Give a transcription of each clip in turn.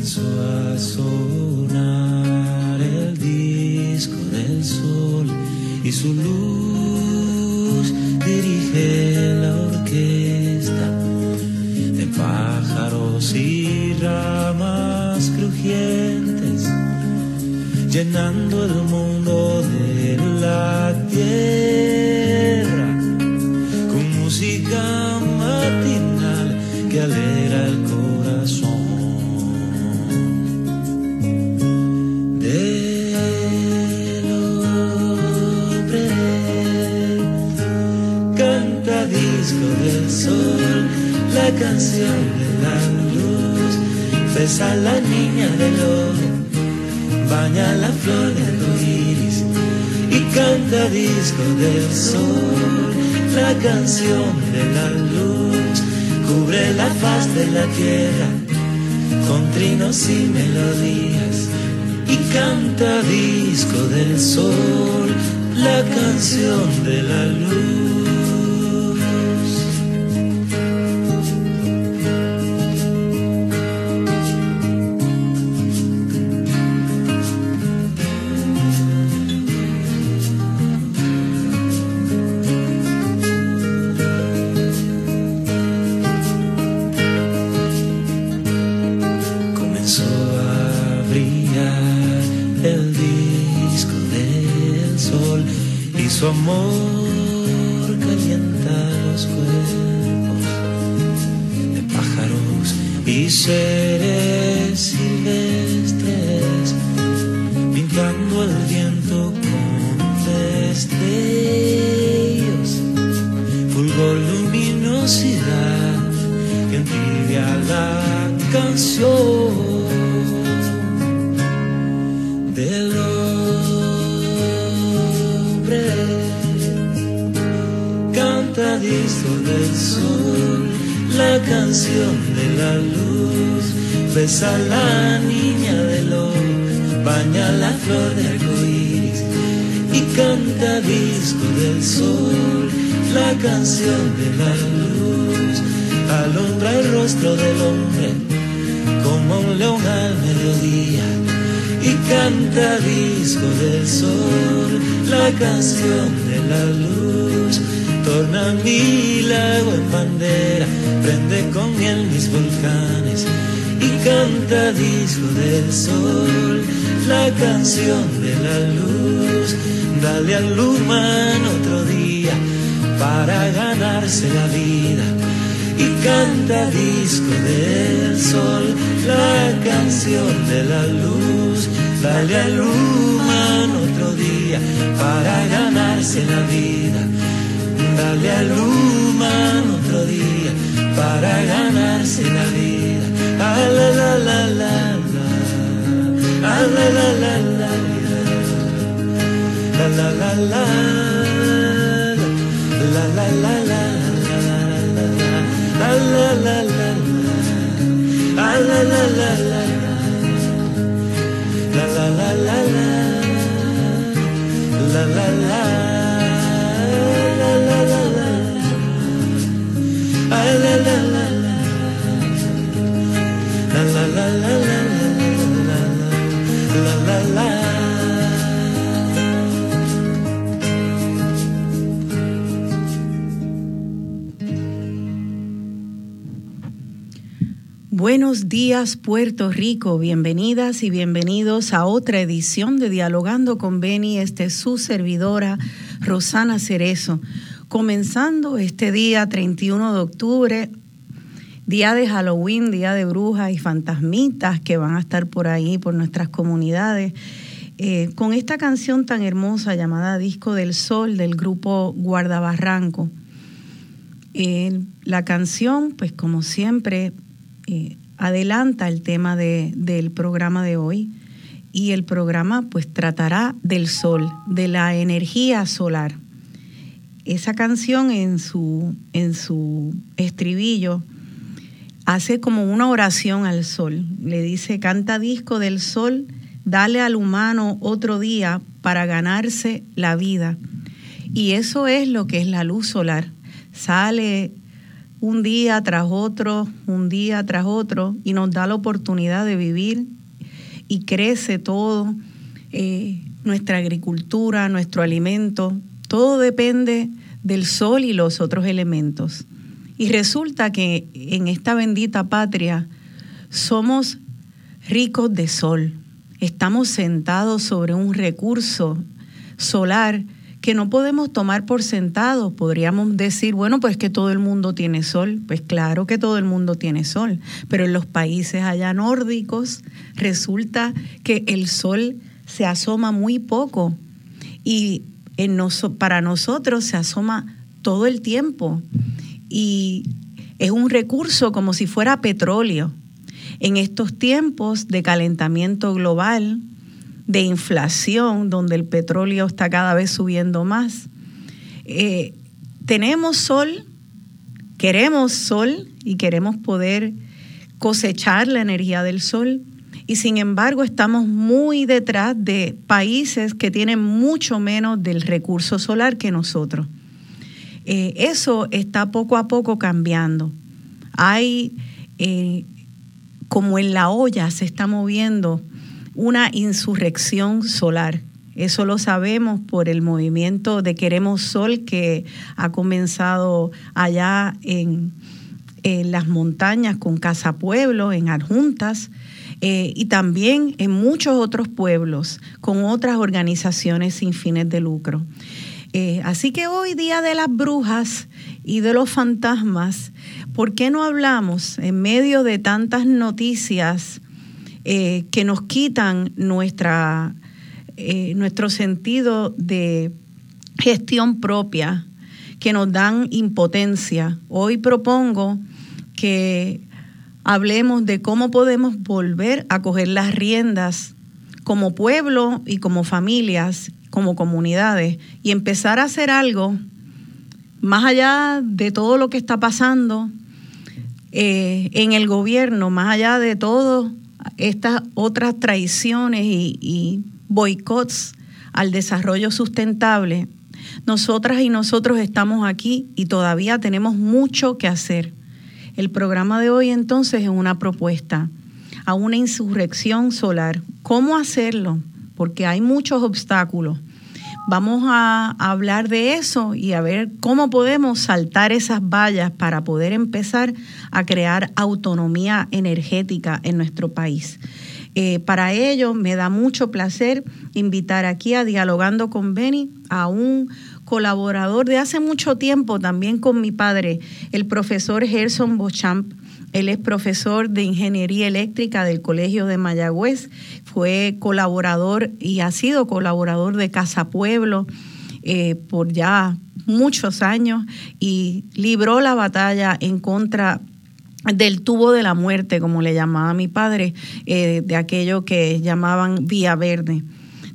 comenzó a sonar el disco del sol y su luz dirige la orquesta de pájaros y ramas crujientes, llenando el mundo canción de la luz, besa a la niña del oro, baña la flor del iris y canta disco del sol, la canción de la luz, cubre la faz de la tierra con trinos y melodías. Y canta disco del sol, la canción de la luz. Del sol, la canción de la luz, torna mi lago en bandera, prende con miel mis volcanes y canta disco del sol, la canción de la luz, dale al humano otro día para ganarse la vida y canta disco del sol, la canción de la luz. Dale al día para ganarse la vida. Dale al humano otro día para ganarse la vida. Ah, la la la la la, ah, la la la la la, la la la la, la la la la, la la la la, la la la la, la la la la. La la días Puerto Rico, bienvenidas y bienvenidos a otra edición de Dialogando con Beni, este es su servidora Rosana Cerezo, comenzando este día 31 de octubre, día de Halloween, día de brujas y fantasmitas que van a estar por ahí, por nuestras comunidades, eh, con esta canción tan hermosa llamada Disco del Sol del grupo Guardabarranco. Eh, la canción, pues como siempre, eh, adelanta el tema de, del programa de hoy y el programa pues tratará del sol, de la energía solar. Esa canción en su, en su estribillo hace como una oración al sol. Le dice, canta disco del sol, dale al humano otro día para ganarse la vida. Y eso es lo que es la luz solar. Sale un día tras otro, un día tras otro, y nos da la oportunidad de vivir y crece todo, eh, nuestra agricultura, nuestro alimento, todo depende del sol y los otros elementos. Y resulta que en esta bendita patria somos ricos de sol. Estamos sentados sobre un recurso solar que no podemos tomar por sentado. Podríamos decir, bueno, pues que todo el mundo tiene sol. Pues claro que todo el mundo tiene sol, pero en los países allá nórdicos resulta que el sol se asoma muy poco y en para nosotros se asoma todo el tiempo y es un recurso como si fuera petróleo. En estos tiempos de calentamiento global, de inflación, donde el petróleo está cada vez subiendo más. Eh, tenemos sol, queremos sol y queremos poder cosechar la energía del sol. Y sin embargo estamos muy detrás de países que tienen mucho menos del recurso solar que nosotros. Eh, eso está poco a poco cambiando. Hay, eh, como en la olla se está moviendo una insurrección solar. Eso lo sabemos por el movimiento de Queremos Sol que ha comenzado allá en, las montañas con Casa Pueblo, en Adjuntas, eh, y también en muchos otros pueblos con otras organizaciones sin fines de lucro. Eh, así que hoy, Día de las Brujas y de los Fantasmas, ¿por qué no hablamos en medio de tantas noticias? Eh, que nos quitan nuestra, eh, nuestro sentido de gestión propia, que nos dan impotencia. Hoy propongo que hablemos de cómo podemos volver a coger las riendas como pueblo y como familias, como comunidades, y empezar a hacer algo más allá de todo lo que está pasando eh, en el gobierno, más allá de todo estas otras traiciones y, boicots al desarrollo sustentable, nosotras y nosotros estamos aquí y todavía tenemos mucho que hacer. El programa de hoy entonces es una propuesta a una insurrección solar. ¿Cómo hacerlo? Porque hay muchos obstáculos. Vamos a hablar de eso y a ver cómo podemos saltar esas vallas para poder empezar a crear autonomía energética en nuestro país. Eh, para ello, me da mucho placer invitar aquí a Dialogando con Beni a un colaborador de hace mucho tiempo también con mi padre, el profesor Gerson Bochamp. Él es profesor de Ingeniería Eléctrica del Colegio de Mayagüez, fue colaborador y ha sido colaborador de Casa Pueblo eh, por ya muchos años y libró la batalla en contra del tubo de la muerte, como le llamaba mi padre, eh, de aquello que llamaban Vía Verde.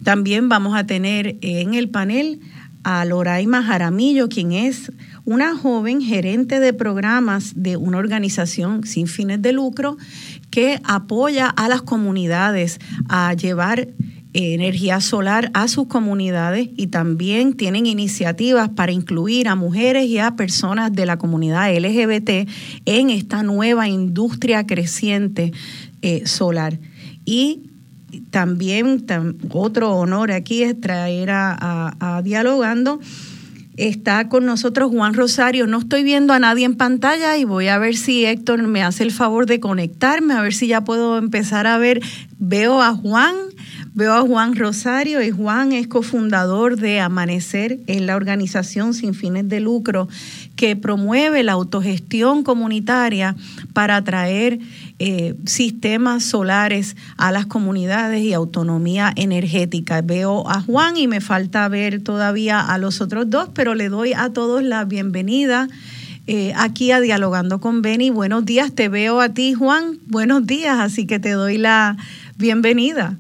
También vamos a tener en el panel a Loraima Jaramillo, quien es una joven gerente de programas de una organización sin fines de lucro que apoya a las comunidades a llevar eh, energía solar a sus comunidades y también tienen iniciativas para incluir a mujeres y a personas de la comunidad LGBT en esta nueva industria creciente eh, solar. Y también otro honor aquí es traer a Dialogando Está con nosotros Juan Rosario. No estoy viendo a nadie en pantalla y voy a ver si Héctor me hace el favor de conectarme, a ver si ya puedo empezar a ver. Veo a Juan, veo a Juan Rosario y Juan es cofundador de Amanecer, es la organización sin fines de lucro que promueve la autogestión comunitaria para atraer eh, sistemas solares a las comunidades y autonomía energética. Veo a Juan y me falta ver todavía a los otros dos, pero le doy a todos la bienvenida. Eh, aquí a Dialogando con Beni. Buenos días, te veo a ti, Juan. Buenos días, así que te doy la bienvenida.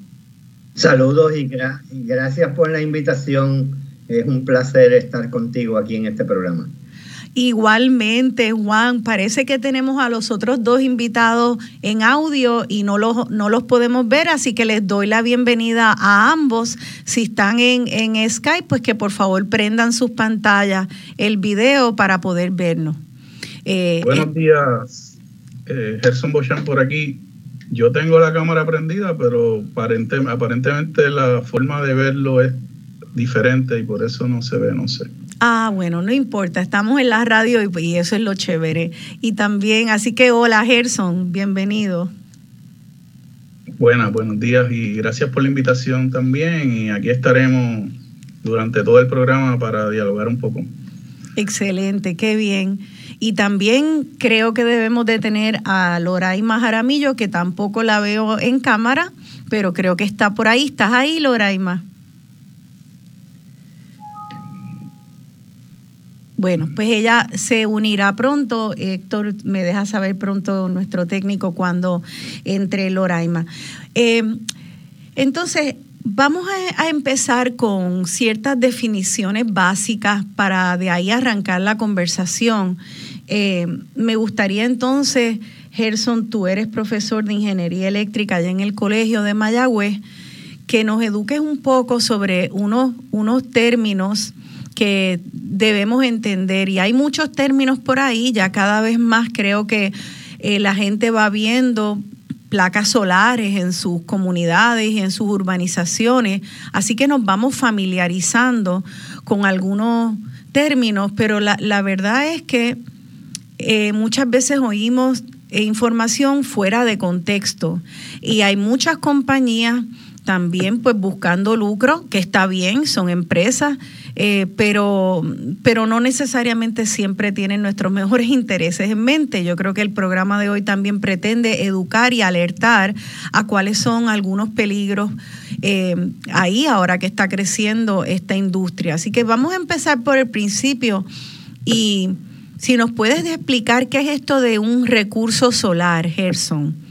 Saludos y gracias por la invitación. Es un placer estar contigo aquí en este programa. Igualmente, Juan, parece que tenemos a los otros dos invitados en audio y no los, no los podemos ver, así que les doy la bienvenida a ambos. Si están en, en Skype, pues que por favor prendan sus pantallas el video para poder vernos. Eh, Buenos días, eh, Gerson Bochan por aquí. Yo tengo la cámara prendida, pero aparentemente la forma de verlo es diferente y por eso no se ve, no sé. Ah, bueno, no importa, estamos en la radio y, eso es lo chévere. Y también, así que hola Gerson, bienvenido. Buenas, buenos días y gracias por la invitación también y aquí estaremos durante todo el programa para dialogar un poco. Excelente, qué bien. Y también creo que debemos de tener a Loraima Jaramillo, que tampoco la veo en cámara, pero creo que está por ahí. ¿Estás ahí, Loraima? Bueno, pues ella se unirá pronto. Héctor me deja saber pronto nuestro técnico cuando entre Loraima. Eh, entonces, vamos a, empezar con ciertas definiciones básicas para de ahí arrancar la conversación. Eh, me gustaría entonces, Gerson, tú eres profesor de ingeniería eléctrica allá en el Colegio de Mayagüez, que nos eduques un poco sobre unos, unos términos que debemos entender. Y hay muchos términos por ahí, ya cada vez más creo que eh, la gente va viendo placas solares en sus comunidades y en sus urbanizaciones, así que nos vamos familiarizando con algunos términos, pero la, verdad es que eh, muchas veces oímos información fuera de contexto y hay muchas compañías también pues buscando lucro, que está bien, son empresas, eh, pero, pero no necesariamente siempre tienen nuestros mejores intereses en mente. Yo creo que el programa de hoy también pretende educar y alertar a cuáles son algunos peligros eh, ahí ahora que está creciendo esta industria. Así que vamos a empezar por el principio y si nos puedes explicar qué es esto de un recurso solar, Gerson.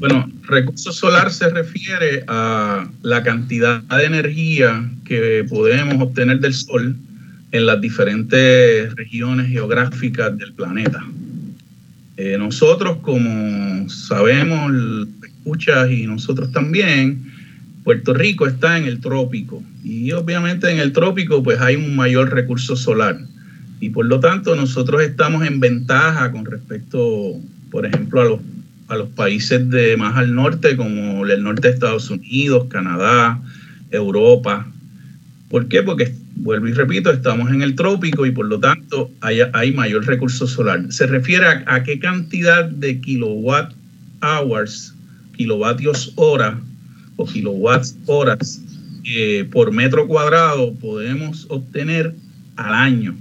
Bueno, recurso solar se refiere a la cantidad de energía que podemos obtener del Sol en las diferentes regiones geográficas del planeta. Eh, nosotros, como sabemos, escuchas y nosotros también, Puerto Rico está en el trópico y obviamente en el trópico pues hay un mayor recurso solar y por lo tanto nosotros estamos en ventaja con respecto, por ejemplo, a los a los países de más al norte, como el norte de Estados Unidos, Canadá, Europa. ¿Por qué? Porque, vuelvo y repito, estamos en el trópico y por lo tanto hay, mayor recurso solar. Se refiere a, qué cantidad de kilowatt hours, kilovatios hora o kilowatts horas eh, por metro cuadrado podemos obtener al año.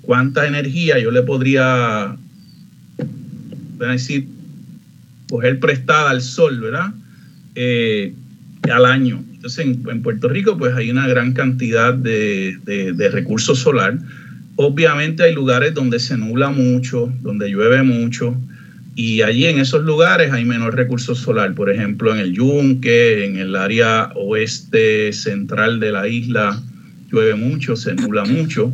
¿Cuánta energía yo le podría decir coger prestada al sol, ¿verdad? Eh, al año. Entonces, en, Puerto Rico, pues hay una gran cantidad de, de, recursos solar. Obviamente hay lugares donde se nubla mucho, donde llueve mucho, y allí en esos lugares hay menor recurso solar. Por ejemplo, en el Yunque, en el área oeste central de la isla, llueve mucho, se nubla mucho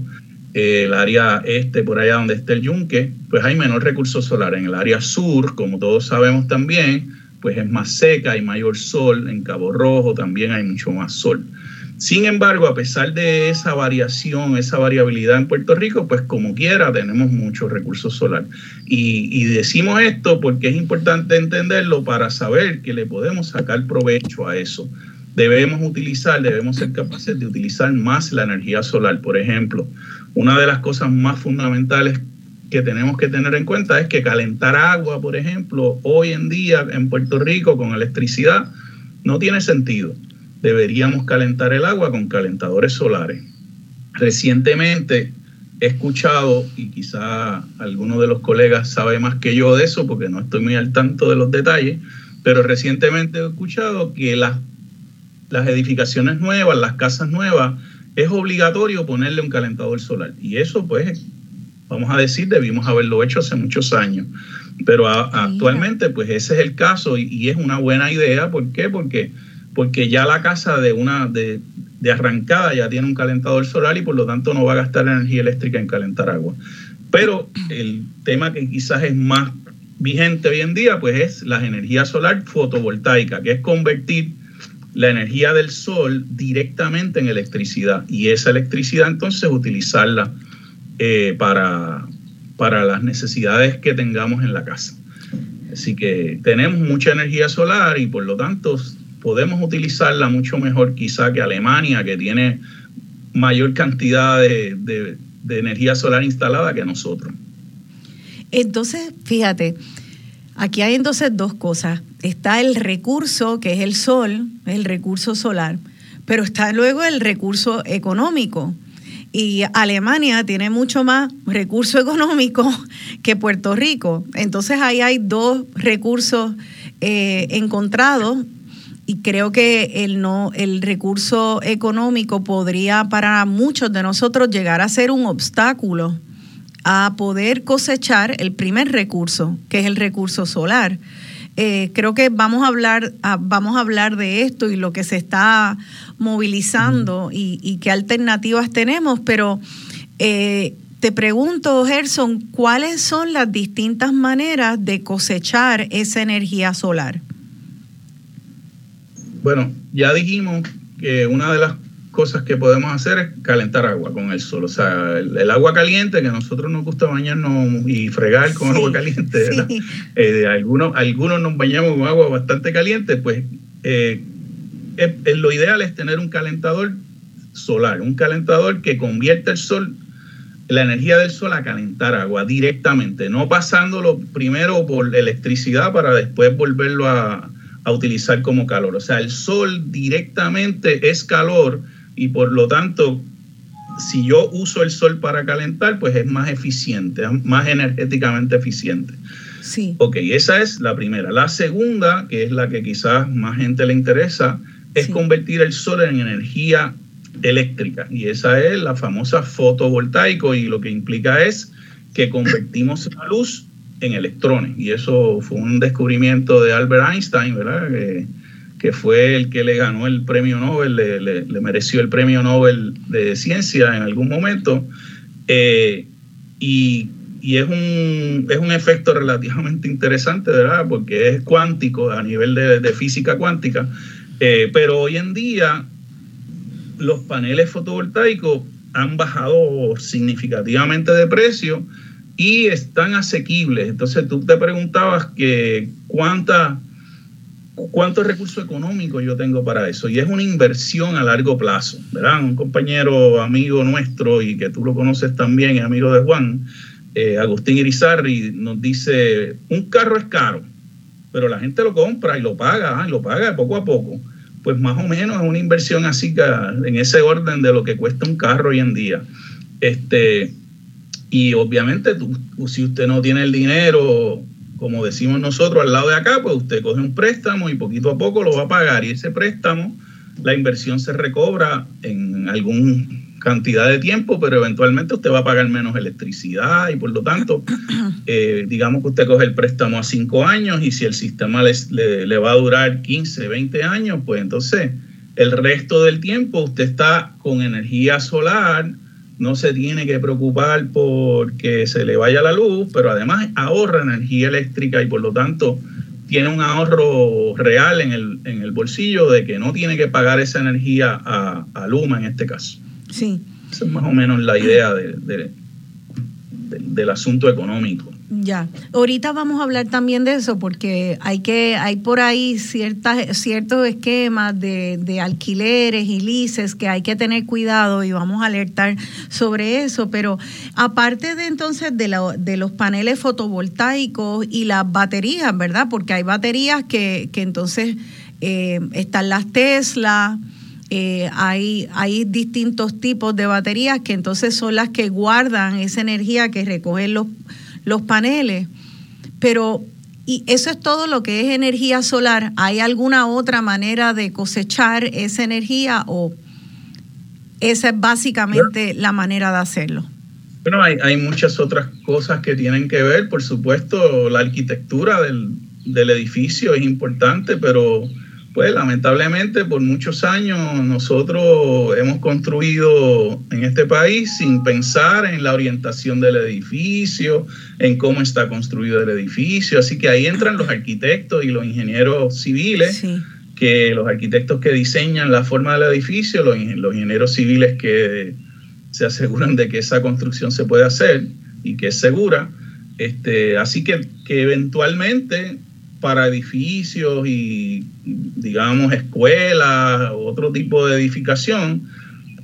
el área este, por allá donde está el yunque, pues hay menor recurso solar. En el área sur, como todos sabemos también, pues es más seca, hay mayor sol. En Cabo Rojo también hay mucho más sol. Sin embargo, a pesar de esa variación, esa variabilidad en Puerto Rico, pues como quiera tenemos mucho recurso solar. Y, y, decimos esto porque es importante entenderlo para saber que le podemos sacar provecho a eso. Debemos utilizar, debemos ser capaces de utilizar más la energía solar. Por ejemplo, una de las cosas más fundamentales que tenemos que tener en cuenta es que calentar agua, por ejemplo, hoy en día en Puerto Rico con electricidad no tiene sentido. Deberíamos calentar el agua con calentadores solares. Recientemente he escuchado, y quizá alguno de los colegas sabe más que yo de eso, porque no estoy muy al tanto de los detalles, pero recientemente he escuchado que las, las edificaciones nuevas, las casas nuevas, es obligatorio ponerle un calentador solar. Y eso, pues, vamos a decir, debimos haberlo hecho hace muchos años. Pero actualmente, pues ese es el caso y, es una buena idea. ¿Por qué? Porque, porque ya la casa de una de, de, arrancada ya tiene un calentador solar y por lo tanto no va a gastar energía eléctrica en calentar agua. Pero el tema que quizás es más vigente hoy en día, pues es la energía solar fotovoltaica, que es convertir la energía del sol directamente en electricidad y esa electricidad entonces utilizarla eh, para, para las necesidades que tengamos en la casa. Así que tenemos mucha energía solar y por lo tanto podemos utilizarla mucho mejor quizá que Alemania, que tiene mayor cantidad de, de energía solar instalada que nosotros. Entonces, fíjate, aquí hay entonces dos cosas. Está el recurso, que es el sol, el recurso solar, pero está luego el recurso económico. Y Alemania tiene mucho más recurso económico que Puerto Rico. Entonces ahí hay dos recursos eh, encontrados y creo que el no el recurso económico podría para muchos de nosotros llegar a ser un obstáculo a poder cosechar el primer recurso, que es el recurso solar. Eh, creo que vamos a hablar vamos a hablar de esto y lo que se está movilizando y, qué alternativas tenemos, pero eh, te pregunto, Gerson, ¿cuáles son las distintas maneras de cosechar esa energía solar? Bueno, ya dijimos que una de las cosas que podemos hacer es calentar agua con el sol. O sea, el, agua caliente, que a nosotros nos gusta bañarnos y fregar con agua caliente, ¿verdad? Eh, algunos, algunos nos bañamos con agua bastante caliente, pues eh, lo ideal es tener un calentador solar, un calentador que convierte el sol, la energía del sol a calentar agua directamente, no pasándolo primero por electricidad para después volverlo a, a utilizar como calor. O sea, el sol directamente es calor y por lo tanto, si yo uso el sol para calentar, pues es más eficiente, más energéticamente eficiente. Sí. Ok, esa es la primera. La segunda, que es la que quizás más gente le interesa, es convertir el sol en energía eléctrica. Y esa es la famosa fotovoltaico y lo que implica es que convertimos la luz en electrones. Y eso fue un descubrimiento de Albert Einstein, ¿verdad? Que, que fue el que le ganó el premio Nobel, le, mereció el premio Nobel de Ciencia en algún momento. Eh, y, es, un, es un efecto relativamente interesante, ¿verdad? Porque es cuántico, a nivel de, física cuántica. Eh, pero hoy en día los paneles fotovoltaicos han bajado significativamente de precio y están asequibles. Entonces tú te preguntabas que cuántos recursos económicos yo tengo para eso. Y es una inversión a largo plazo, ¿verdad? Un compañero, amigo nuestro y que tú lo conoces también, amigo de Juan, eh, Agustín Irizarri, nos dice, un carro es caro, pero la gente lo compra y lo paga, y lo paga poco a poco. Pues más o menos es una inversión así que en ese orden de lo que cuesta un carro hoy en día. Este, y obviamente, si usted no tiene el dinero, como decimos nosotros, al lado de acá, pues usted coge un préstamo y poquito a poco lo va a pagar. Y ese préstamo, la inversión se recobra en alguna cantidad de tiempo, pero eventualmente usted va a pagar menos electricidad y por lo tanto, eh, digamos que usted coge el préstamo a cinco años y si el sistema le, le va a durar 15, 20 años, pues entonces el resto del tiempo usted está con energía solar no se tiene que preocupar porque se le vaya la luz, pero además ahorra energía eléctrica y por lo tanto tiene un ahorro real en el, en el bolsillo de que no tiene que pagar esa energía a, a Luma en este caso. Sí. Esa es más o menos la idea de, del asunto económico. Ya, ahorita vamos a hablar también de eso porque hay que hay por ahí ciertas ciertos esquemas de, alquileres y lices que hay que tener cuidado y vamos a alertar sobre eso, pero aparte de entonces de, de los paneles fotovoltaicos y las baterías, ¿verdad? Porque hay baterías que, que entonces eh, están las Tesla, eh, hay, hay distintos tipos de baterías que entonces son las que guardan esa energía que recogen los los paneles, pero y eso es todo lo que es energía solar. ¿Hay alguna otra manera de cosechar esa energía o esa es básicamente la manera de hacerlo? Bueno, hay, hay, muchas otras cosas que tienen que ver. Por supuesto, la arquitectura del, del edificio es importante, pero pues lamentablemente por muchos años nosotros hemos construido en este país sin pensar en la orientación del edificio, en cómo está construido el edificio. Así que ahí entran los arquitectos y los ingenieros civiles, que los arquitectos que diseñan la forma del edificio, los, los ingenieros civiles que se aseguran de que esa construcción se puede hacer, y que es segura. Este, así que, que eventualmente para edificios y, digamos, escuelas, otro tipo de edificación,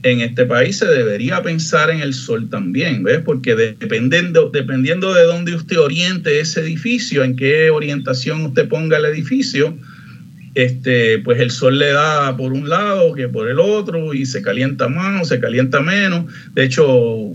en este país se debería pensar en el sol también, ¿ves? Porque dependiendo, dependiendo de dónde usted oriente ese edificio, en qué orientación usted ponga el edificio, este, pues el sol le da por un lado que por el otro y se calienta más o se calienta menos. De hecho,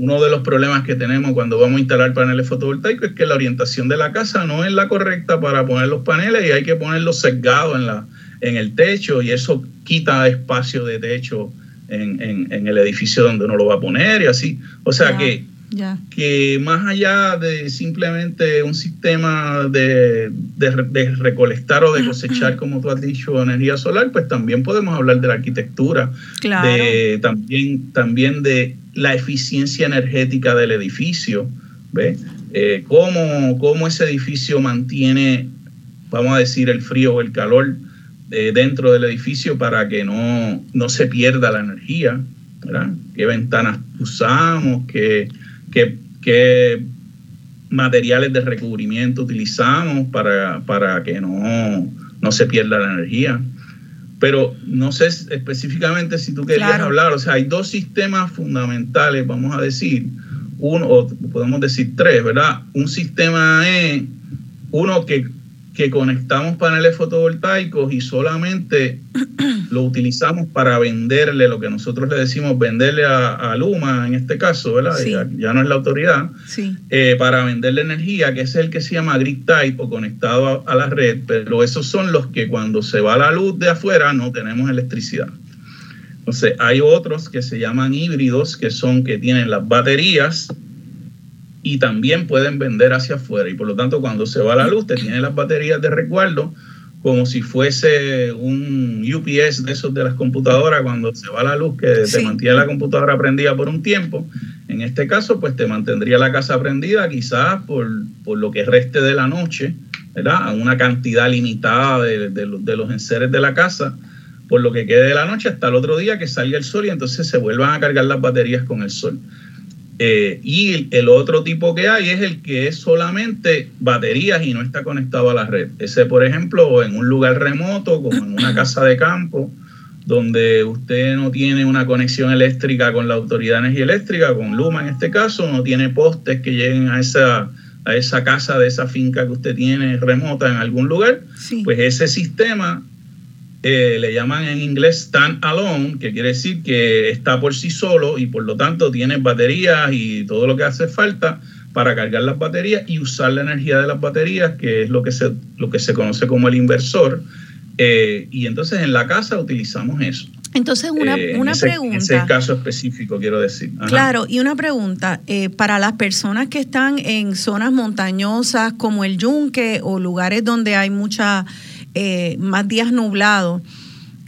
uno de los problemas que tenemos cuando vamos a instalar paneles fotovoltaicos es que la orientación de la casa no es la correcta para poner los paneles y hay que ponerlos sesgados en, en el techo y eso quita espacio de techo en, en, el edificio donde uno lo va a poner y así. O sea que que más allá de simplemente un sistema de, recolectar o de cosechar, como tú has dicho, energía solar, pues también podemos hablar de la arquitectura, de, también, también de la eficiencia energética del edificio, ¿ves? Eh, cómo, ese edificio mantiene, vamos a decir, el frío o el calor eh, dentro del edificio para que no, no se pierda la energía, ¿verdad? ¿Qué ventanas usamos? ¿Qué qué, materiales de recubrimiento utilizamos para, para que no, no, se pierda la energía. Pero no sé específicamente si tú querías hablar, o sea, hay dos sistemas fundamentales, vamos a decir, uno, o podemos decir tres, ¿verdad? Un sistema es uno que que conectamos paneles fotovoltaicos y solamente lo utilizamos para venderle lo que nosotros le decimos venderle a, Luma en este caso, ¿verdad? Ya, no es la autoridad, eh, para venderle energía, que es el que se llama grid type o conectado a, a, la red, pero esos son los que cuando se va la luz de afuera no tenemos electricidad. Entonces hay otros que se llaman híbridos, que son que tienen las baterías y también pueden vender hacia afuera. Y por lo tanto, cuando se va la luz, te tiene las baterías de recuerdo como si fuese un UPS de esos de las computadoras cuando se va la luz que te mantiene la computadora prendida por un tiempo. En este caso, pues te mantendría la casa prendida quizás por, lo que reste de la noche, ¿verdad? A una cantidad limitada de, de los enseres de la casa, por lo que quede de la noche hasta el otro día que salga el sol y entonces se vuelvan a cargar las baterías con el sol. Eh, y el otro tipo que hay es el que es solamente baterías y no está conectado a la red. Ese, por ejemplo, en un lugar remoto, como en una casa de campo, donde usted no tiene una conexión eléctrica con la Autoridad de Energía Eléctrica, con Luma en este caso, no tiene postes que lleguen a esa, a esa casa de esa finca que usted tiene remota en algún lugar, pues ese sistema eh, le llaman en inglés stand alone, que quiere decir que está por sí solo y por lo tanto tiene baterías y todo lo que hace falta para cargar las baterías y usar la energía de las baterías, que es lo que se, lo que se conoce como el inversor. Eh, y entonces en la casa utilizamos eso. Entonces, una, eh, una ese, pregunta. En ese caso específico, quiero decir. Claro, y una pregunta. para las personas que están en zonas montañosas como el Yunque o lugares donde hay mucha eh, más días nublados.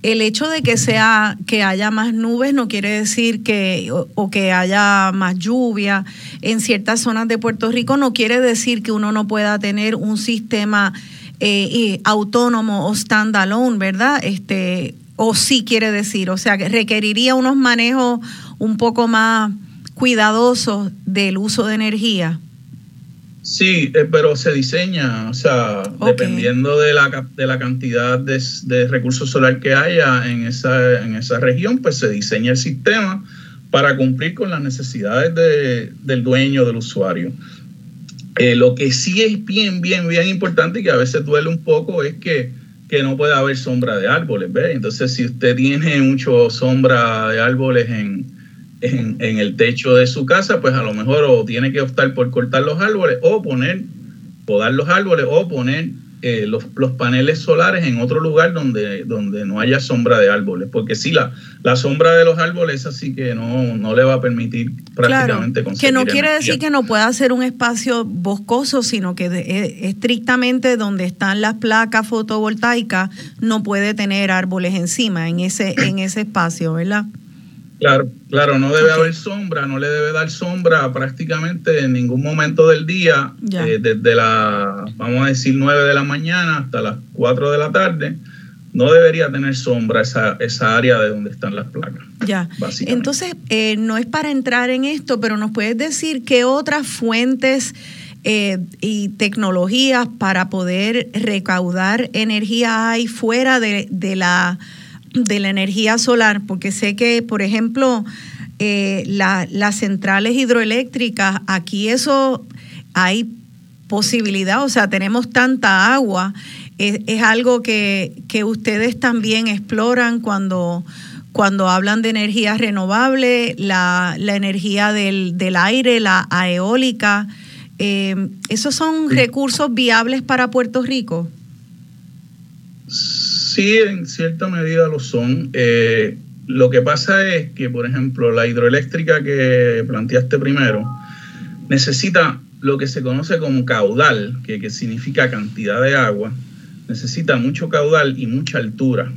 El hecho de que sea que haya más nubes no quiere decir que o, que haya más lluvia en ciertas zonas de Puerto Rico no quiere decir que uno no pueda tener un sistema eh, autónomo o standalone, ¿verdad? Este o sí quiere decir, o sea, que requeriría unos manejos un poco más cuidadosos del uso de energía. Sí, eh, pero se diseña, o sea, dependiendo de la, de la cantidad de, recursos solar que haya en esa, en esa región, pues se diseña el sistema para cumplir con las necesidades del dueño, del usuario. Eh, lo que sí es bien, bien, bien importante y que a veces duele un poco es que, que no puede haber sombra de árboles, ¿ves? Entonces, si usted tiene mucho sombra de árboles en, en, el techo de su casa, pues a lo mejor o tiene que optar por cortar los árboles o poner, podar los árboles o poner eh, los, paneles solares en otro lugar donde, donde no haya sombra de árboles, porque si la, la sombra de los árboles así que no, no le va a permitir prácticamente claro, Que no quiere decir que no pueda ser un espacio boscoso, sino que eh, estrictamente donde están las placas fotovoltaicas no puede tener árboles encima en ese, en ese espacio, ¿verdad? Claro, claro, no debe haber sombra, no le debe dar sombra prácticamente en ningún momento del día, eh, desde la, vamos a decir, 9 de la mañana hasta las 4 de la tarde, no debería tener sombra esa, esa área de donde están las placas. Ya. Entonces, eh, no es para entrar en esto, pero nos puedes decir qué otras fuentes eh, y tecnologías para poder recaudar energía hay fuera de, la, de la energía solar, porque sé que, por ejemplo, eh, las centrales hidroeléctricas, aquí eso hay posibilidad, o sea, tenemos tanta agua es, algo que, ustedes también exploran cuando, cuando hablan de energía renovable, la, energía del, aire, la eólica. Eh, ¿Esos son recursos viables para Puerto Rico? Sí, en cierta medida lo son. Eh, lo que pasa es que, por ejemplo, la hidroeléctrica que planteaste primero necesita lo que se conoce como caudal, que, que significa cantidad de agua, necesita mucho caudal y mucha altura.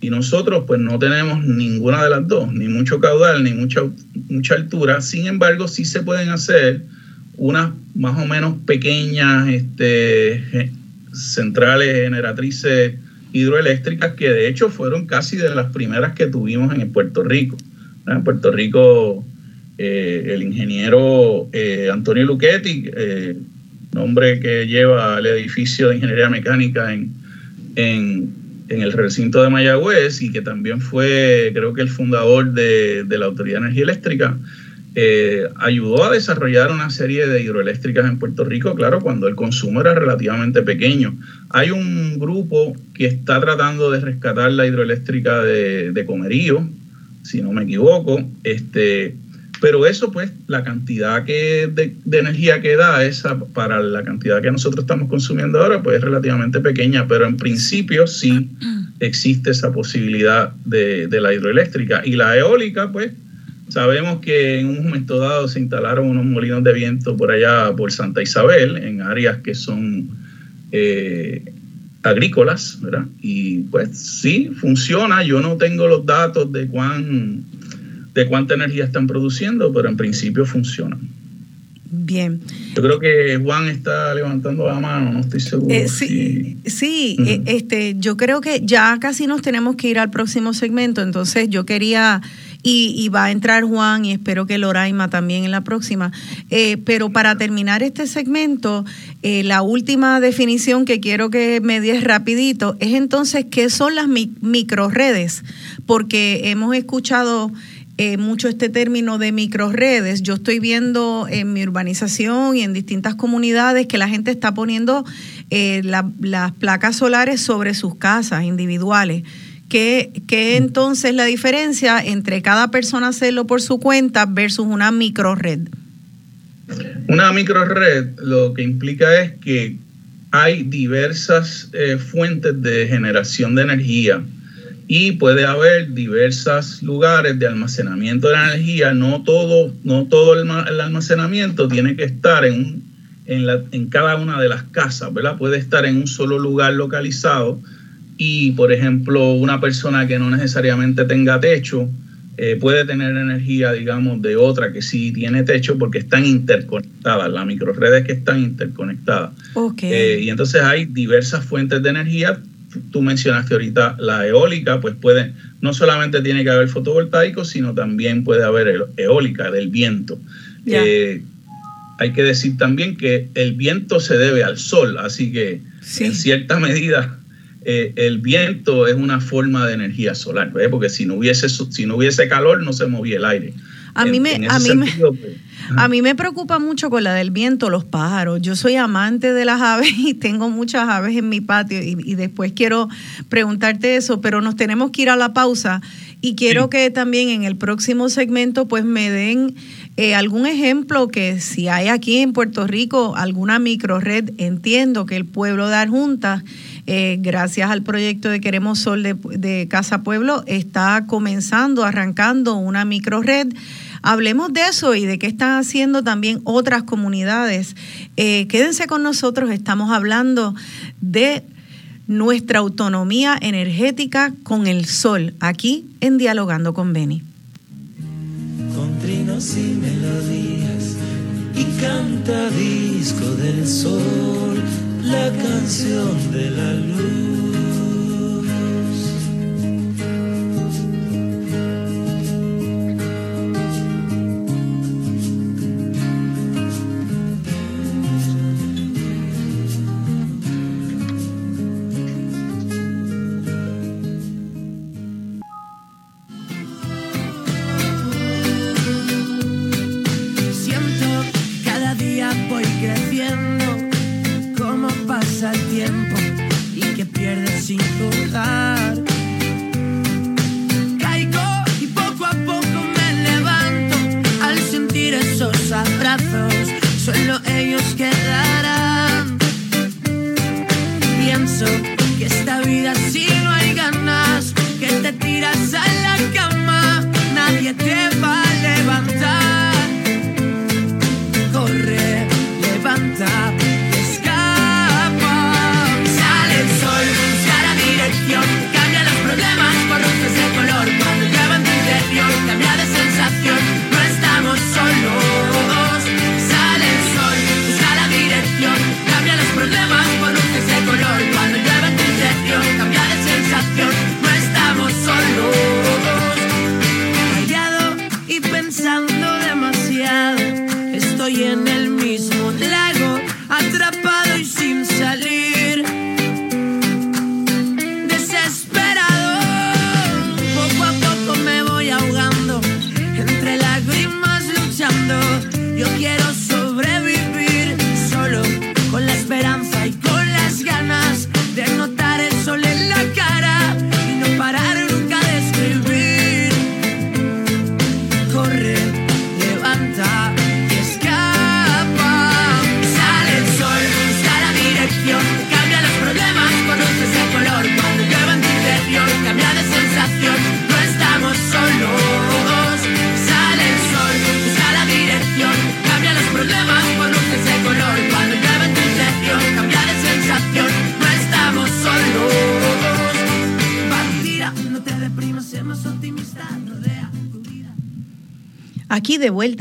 Y nosotros pues no tenemos ninguna de las dos, ni mucho caudal ni mucha, mucha altura. Sin embargo, sí se pueden hacer unas más o menos pequeñas este, centrales generatrices hidroeléctricas que de hecho fueron casi de las primeras que tuvimos en Puerto Rico. En Puerto Rico, eh, el ingeniero eh, Antonio Luchetti, eh, nombre que lleva el edificio de ingeniería mecánica en, en, el recinto de Mayagüez y que también fue, creo que el fundador de, la Autoridad de Energía Eléctrica, eh, ayudó a desarrollar una serie de hidroeléctricas en Puerto Rico, claro, cuando el consumo era relativamente pequeño. Hay un grupo que está tratando de rescatar la hidroeléctrica de, de Comerío, si no me equivoco, este, pero eso, pues, la cantidad que de, energía que da esa para la cantidad que nosotros estamos consumiendo ahora, pues es relativamente pequeña, pero en principio sí existe esa posibilidad de, la hidroeléctrica. Y la eólica, pues, sabemos que en un momento dado se instalaron unos molinos de viento por allá, por Santa Isabel, en áreas que son eh, agrícolas, ¿verdad? Y pues sí, funciona. Yo no tengo los datos de cuán de cuánta energía están produciendo, pero en principio funcionan. Bien. Yo creo que Juan está levantando la mano, no estoy seguro. Eh, sí, sí eh, este, yo creo que ya casi nos tenemos que ir al próximo segmento, entonces yo quería, y, va a entrar Juan y espero que Loraima también en la próxima, eh, pero para terminar este segmento, la última definición que quiero que me des rapidito es entonces qué son las microredes, porque hemos escuchado eh, mucho este término de microredes. Yo estoy viendo en mi urbanización y en distintas comunidades que la gente está poniendo eh, las placas solares sobre sus casas individuales. ¿Qué, ¿Qué entonces la diferencia entre cada persona hacerlo por su cuenta versus una microred? Una microred lo que implica es que hay diversas eh, fuentes de generación de energía y puede haber diversos lugares de almacenamiento de la energía. No todo, no todo el, almacenamiento tiene que estar en, en, cada una de las casas, ¿verdad? Puede estar en un solo lugar localizado y, por ejemplo, una persona que no necesariamente tenga techo eh, puede tener energía, digamos, de otra que sí tiene techo porque están interconectadas, las microredes que están interconectadas. Eh, y entonces hay diversas fuentes de energía tú mencionaste ahorita la eólica, pues puede, no solamente tiene que haber fotovoltaico, sino también puede haber eólica del viento. Eh, hay que decir también que el viento se debe al sol, así que en cierta medida eh, el viento es una forma de energía solar, porque si no hubiese si no hubiese calor no se movía el aire. A mí me, a mí me, pues, a mí me preocupa mucho con la del viento los pájaros. Yo soy amante de las aves y tengo muchas aves en mi patio y, después quiero preguntarte eso, pero nos tenemos que ir a la pausa y quiero que también en el próximo segmento pues me den eh, algún ejemplo que si hay aquí en Puerto Rico alguna microred, entiendo que el pueblo de Arjunta, eh, gracias al proyecto de Queremos Sol de, Casa Pueblo, está comenzando, arrancando una microred Hablemos de eso y de qué están haciendo también otras comunidades. Eh, quédense con nosotros, estamos hablando de nuestra autonomía energética con el sol, aquí en Dialogando con Beni. Y melodías y canta disco del sol, la canción de la luz.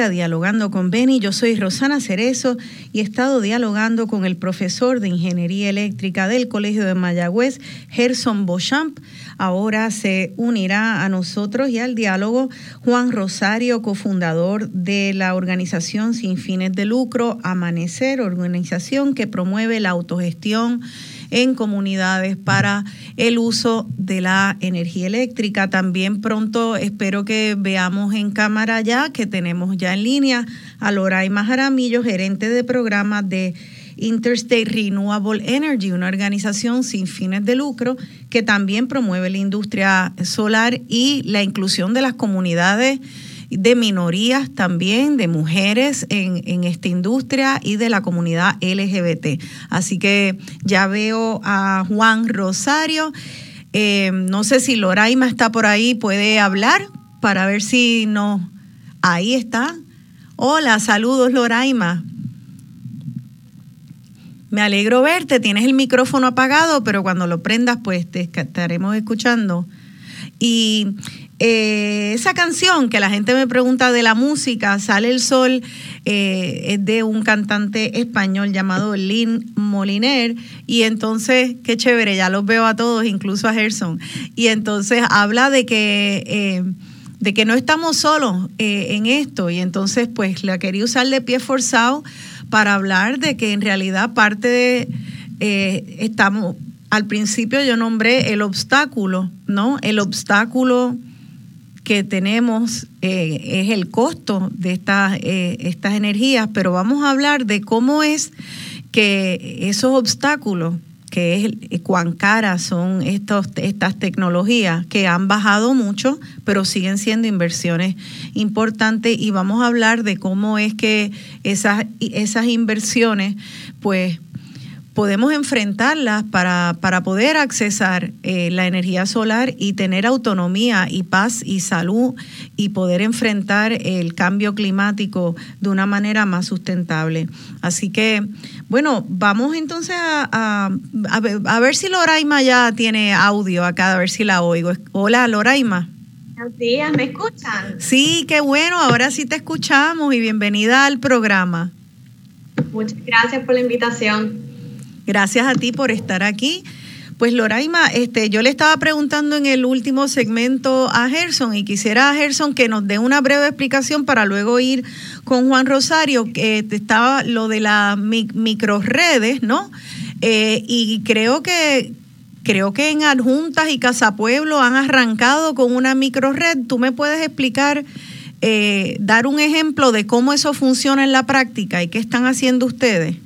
Dialogando con Beni, yo soy Rosana Cerezo y he estado dialogando con el profesor de Ingeniería Eléctrica del Colegio de Mayagüez, Gerson Beauchamp. Ahora se unirá a nosotros y al diálogo Juan Rosario, cofundador de la organización sin fines de lucro Amanecer, organización que promueve la autogestión en comunidades para el uso de la energía eléctrica. También pronto espero que veamos en cámara ya que tenemos ya en línea a Loraima Jaramillo, gerente de programa de Interstate Renewable Energy, una organización sin fines de lucro que también promueve la industria solar y la inclusión de las comunidades de minorías también, de mujeres en, en, esta industria y de la comunidad LGBT. Así que ya veo a Juan Rosario. Eh, no sé si Loraima está por ahí, puede hablar para ver si no. Ahí está. Hola, saludos Loraima. Me alegro verte, tienes el micrófono apagado, pero cuando lo prendas, pues te estaremos escuchando. Y eh, esa canción que la gente me pregunta de la música, Sale el Sol, eh, es de un cantante español llamado Lynn Moliner. Y entonces, qué chévere, ya los veo a todos, incluso a Gerson. Y entonces habla de que... Eh, de que no estamos solos en esto y entonces pues la quería usar de pie forzado para hablar de que en realidad parte de estamos al principio yo nombré el obstáculo no el obstáculo que tenemos eh, es el costo de estas eh, estas energías pero vamos a hablar de cómo es que esos obstáculos que es cuán caras son estos, estas tecnologías que han bajado mucho, pero siguen siendo inversiones importantes y vamos a hablar de cómo es que esas, esas inversiones, pues podemos enfrentarlas para, para poder accesar eh, la energía solar y tener autonomía y paz y salud y poder enfrentar el cambio climático de una manera más sustentable. Así que, bueno, vamos entonces a, a, a, ver, a ver si Loraima ya tiene audio acá, a ver si la oigo. Hola, Loraima. Buenos días, ¿me escuchan? Sí, qué bueno, ahora sí te escuchamos y bienvenida al programa. Muchas gracias por la invitación. Gracias a ti por estar aquí. Pues Loraima, este, yo le estaba preguntando en el último segmento a Gerson y quisiera a Gerson que nos dé una breve explicación para luego ir con Juan Rosario, que estaba lo de las microredes, ¿no? Eh, y creo que creo que en Adjuntas y Casapueblo han arrancado con una microred. ¿Tú me puedes explicar, eh, dar un ejemplo de cómo eso funciona en la práctica y qué están haciendo ustedes?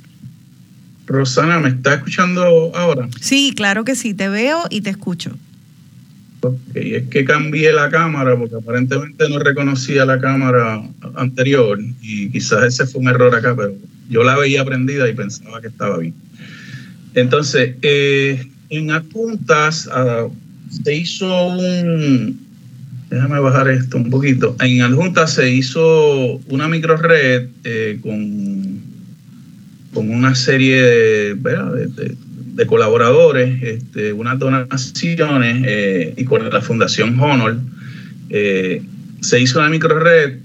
Rosana, ¿me está escuchando ahora? Sí, claro que sí, te veo y te escucho. Ok, es que cambié la cámara porque aparentemente no reconocía la cámara anterior y quizás ese fue un error acá, pero yo la veía prendida y pensaba que estaba bien. Entonces, eh, en adjuntas uh, se hizo un, déjame bajar esto un poquito, en adjuntas se hizo una microred eh, con, con una serie de, colaboradores, este, unas donaciones eh, y con la Fundación Honor. Eh, se hizo una microred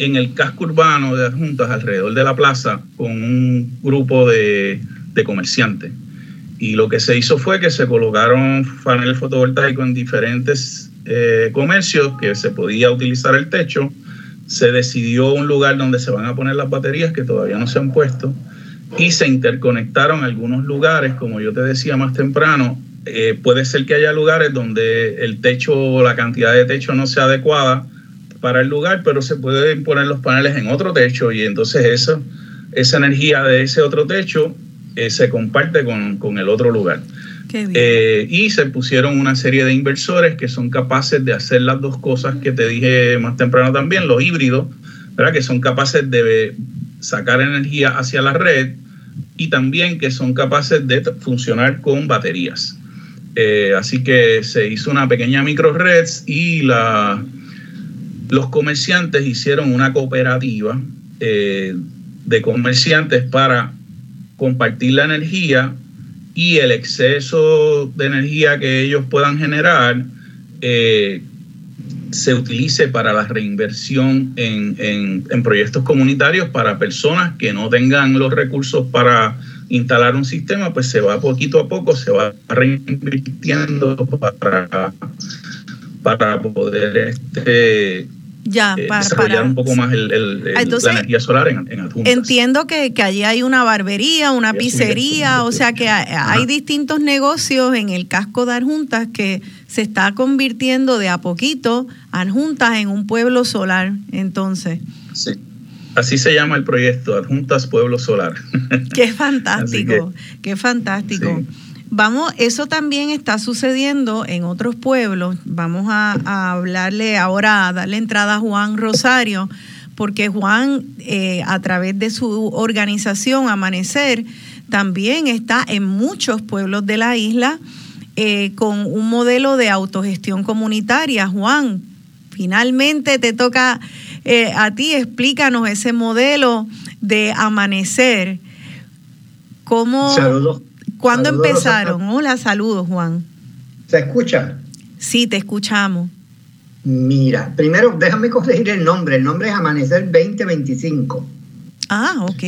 en el casco urbano de adjuntas alrededor de la plaza con un grupo de, de comerciantes. Y lo que se hizo fue que se colocaron paneles fotovoltaicos en diferentes eh, comercios que se podía utilizar el techo. Se decidió un lugar donde se van a poner las baterías que todavía no se han puesto y se interconectaron algunos lugares, como yo te decía más temprano. Eh, puede ser que haya lugares donde el techo o la cantidad de techo no sea adecuada para el lugar, pero se pueden poner los paneles en otro techo y entonces esa, energía de ese otro techo eh, se comparte con, el otro lugar. Eh, y se pusieron una serie de inversores que son capaces de hacer las dos cosas que te dije más temprano también, los híbridos, ¿verdad? que son capaces de sacar energía hacia la red y también que son capaces de funcionar con baterías. Eh, así que se hizo una pequeña micro red y la, los comerciantes hicieron una cooperativa de comerciantes para compartir la energía y el exceso de energía que ellos puedan generar eh, se utilice para la reinversión en, proyectos comunitarios para personas que no tengan los recursos para instalar un sistema, pues se va poquito a poco, se va reinvirtiendo para, para poder este, ya, eh, para, desarrollar un poco más el, la energía solar en, en Entiendo que, allí hay una barbería, una pizzería, o sea que hay, distintos negocios en el casco de Adjuntas que se está convirtiendo de a poquito Adjuntas en un pueblo solar, entonces. Sí. Así se llama el proyecto, Adjuntas Pueblo Solar. Qué fantástico, qué fantástico. Vamos, eso también está sucediendo en otros pueblos. Vamos a, hablarle ahora, a darle entrada a Juan Rosario, porque Juan, eh, a través de su organización Amanecer, también está en muchos pueblos de la isla eh, con un modelo de autogestión comunitaria. Juan, finalmente te toca eh, a ti, explícanos ese modelo de Amanecer. ¿Cómo, Saludos ¿Cuándo empezaron? Hola, saludos, Juan. ¿Se escucha? Sí, te escuchamos. Mira, primero déjame corregir el nombre. El nombre es Amanecer 2025. Ah, ok.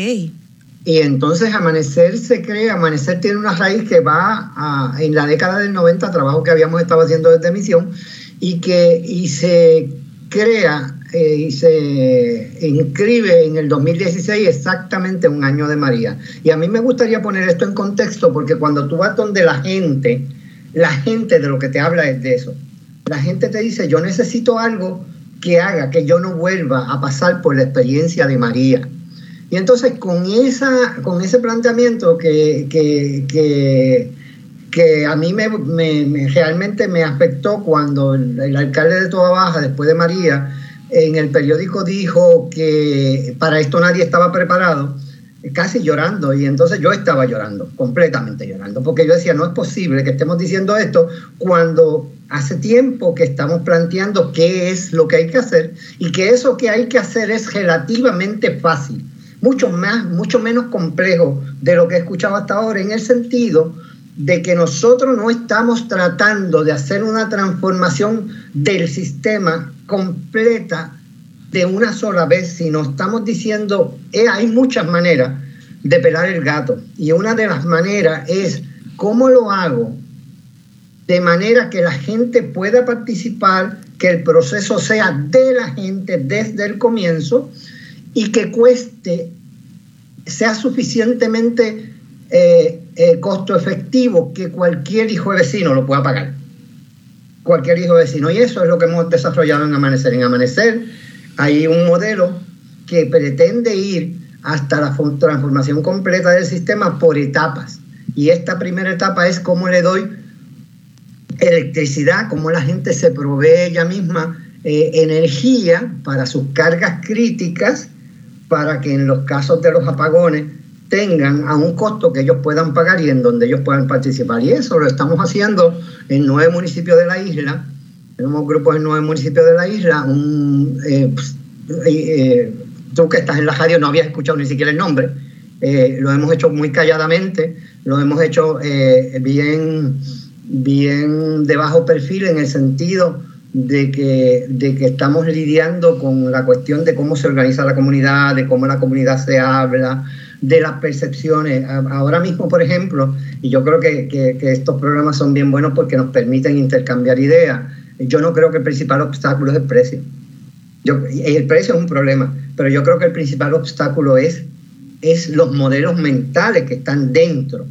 Y entonces Amanecer se cree, Amanecer tiene una raíz que va a, en la década del 90, trabajo que habíamos estado haciendo desde Misión, y que y se crea eh, y se inscribe en el 2016 exactamente un año de María. Y a mí me gustaría poner esto en contexto porque cuando tú vas donde la gente, la gente de lo que te habla es de eso. La gente te dice, yo necesito algo que haga que yo no vuelva a pasar por la experiencia de María. Y entonces con, esa, con ese planteamiento que, que, que, a mí me, realmente me afectó cuando el, el alcalde de Toda Baja, después de María, en el periódico dijo que para esto nadie estaba preparado, casi llorando, y entonces yo estaba llorando, completamente llorando, porque yo decía, no es posible que estemos diciendo esto cuando hace tiempo que estamos planteando qué es lo que hay que hacer y que eso que hay que hacer es relativamente fácil, mucho más, mucho menos complejo de lo que he escuchado hasta ahora, en el sentido de que nosotros no estamos tratando de hacer una transformación del sistema completa de una sola vez, sino estamos diciendo, eh, hay muchas maneras de pelar el gato. Y una de las maneras es cómo lo hago de manera que la gente pueda participar, que el proceso sea de la gente desde el comienzo y que cueste, sea suficientemente eh, eh, costo efectivo que cualquier hijo de vecino lo pueda pagar. Cualquier hijo de vecino. Y eso es lo que hemos desarrollado en Amanecer. En Amanecer hay un modelo que pretende ir hasta la transformación completa del sistema por etapas. Y esta primera etapa es cómo le doy electricidad, cómo la gente se provee ella misma eh, energía para sus cargas críticas, para que en los casos de los apagones tengan a un costo que ellos puedan pagar y en donde ellos puedan participar. Y eso lo estamos haciendo en nueve municipios de la isla. Tenemos grupos en nueve municipios de la isla. Un, eh, pues, eh, tú que estás en la radio no habías escuchado ni siquiera el nombre. Eh, lo hemos hecho muy calladamente, lo hemos hecho bien, bien de bajo perfil en el sentido de que, de que estamos lidiando con la cuestión de cómo se organiza la comunidad, de cómo la comunidad se habla, de las percepciones. Ahora mismo, por ejemplo, y yo creo que, que, estos programas son bien buenos porque nos permiten intercambiar ideas. Yo no creo que el principal obstáculo es el precio. Yo, el precio es un problema, pero yo creo que el principal obstáculo es, es los modelos mentales que están dentro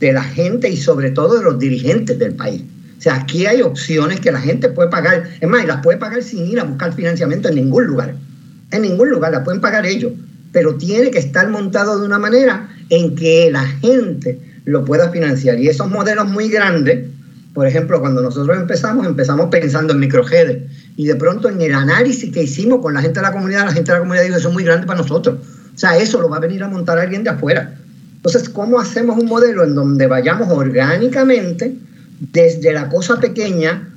de la gente y sobre todo de los dirigentes del país. O sea, aquí hay opciones que la gente puede pagar. Es más, las puede pagar sin ir a buscar financiamiento en ningún lugar. En ningún lugar, las pueden pagar ellos. Pero tiene que estar montado de una manera en que la gente lo pueda financiar. Y esos modelos muy grandes, por ejemplo, cuando nosotros empezamos, empezamos pensando en microgedes. Y de pronto en el análisis que hicimos con la gente de la comunidad, la gente de la comunidad dijo, eso es muy grande para nosotros. O sea, eso lo va a venir a montar alguien de afuera. Entonces, ¿cómo hacemos un modelo en donde vayamos orgánicamente desde la cosa pequeña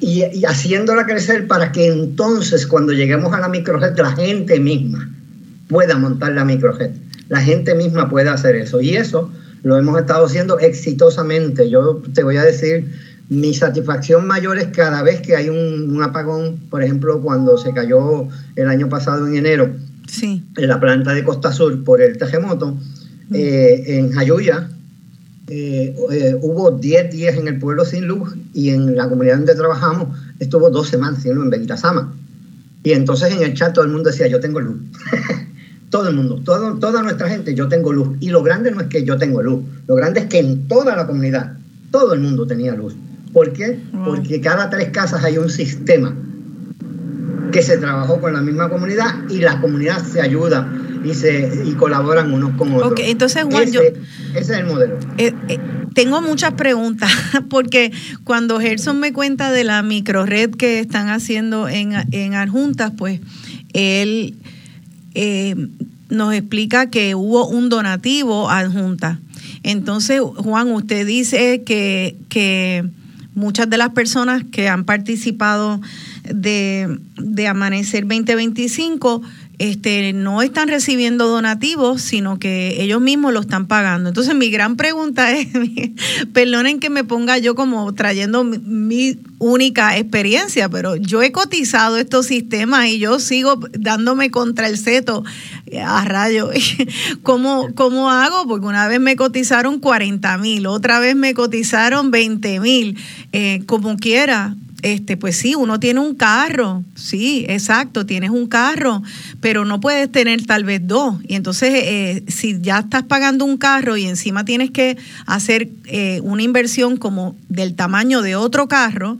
y, haciéndola crecer para que entonces cuando lleguemos a la microjet la gente misma pueda montar la microjet. La gente misma pueda hacer eso. Y eso lo hemos estado haciendo exitosamente. Yo te voy a decir, mi satisfacción mayor es cada vez que hay un, apagón, por ejemplo, cuando se cayó el año pasado en enero sí. en la planta de Costa Sur por el terremoto, eh, en Jayuya, eh, eh, hubo 10 días en el pueblo sin luz y en la comunidad donde trabajamos estuvo dos semanas sin luz en Beguitasama. Y entonces en el chat todo el mundo decía, yo tengo luz. todo el mundo, todo, toda nuestra gente, yo tengo luz. Y lo grande no es que yo tengo luz, lo grande es que en toda la comunidad, todo el mundo tenía luz. ¿Por qué? Porque cada tres casas hay un sistema que se trabajó con la misma comunidad y la comunidad se ayuda y se y colaboran unos con otros. entonces Juan, ese, yo, ese es el modelo. Eh, eh, tengo muchas preguntas porque cuando Gerson me cuenta de la microred que están haciendo en, en Adjuntas, pues él eh, nos explica que hubo un donativo a Adjuntas. Entonces, Juan, usted dice que, que muchas de las personas que han participado de, de Amanecer 2025 este, no están recibiendo donativos, sino que ellos mismos lo están pagando. Entonces mi gran pregunta es, perdonen que me ponga yo como trayendo mi, única experiencia, pero yo he cotizado estos sistemas y yo sigo dándome contra el seto a rayo. ¿Cómo, ¿Cómo hago? Porque una vez me cotizaron 40 mil, otra vez me cotizaron 20 mil, eh, como quiera este, pues sí, uno tiene un carro, sí, exacto, tienes un carro, pero no puedes tener tal vez dos. Y entonces, eh, si ya estás pagando un carro y encima tienes que hacer eh, una inversión como del tamaño de otro carro,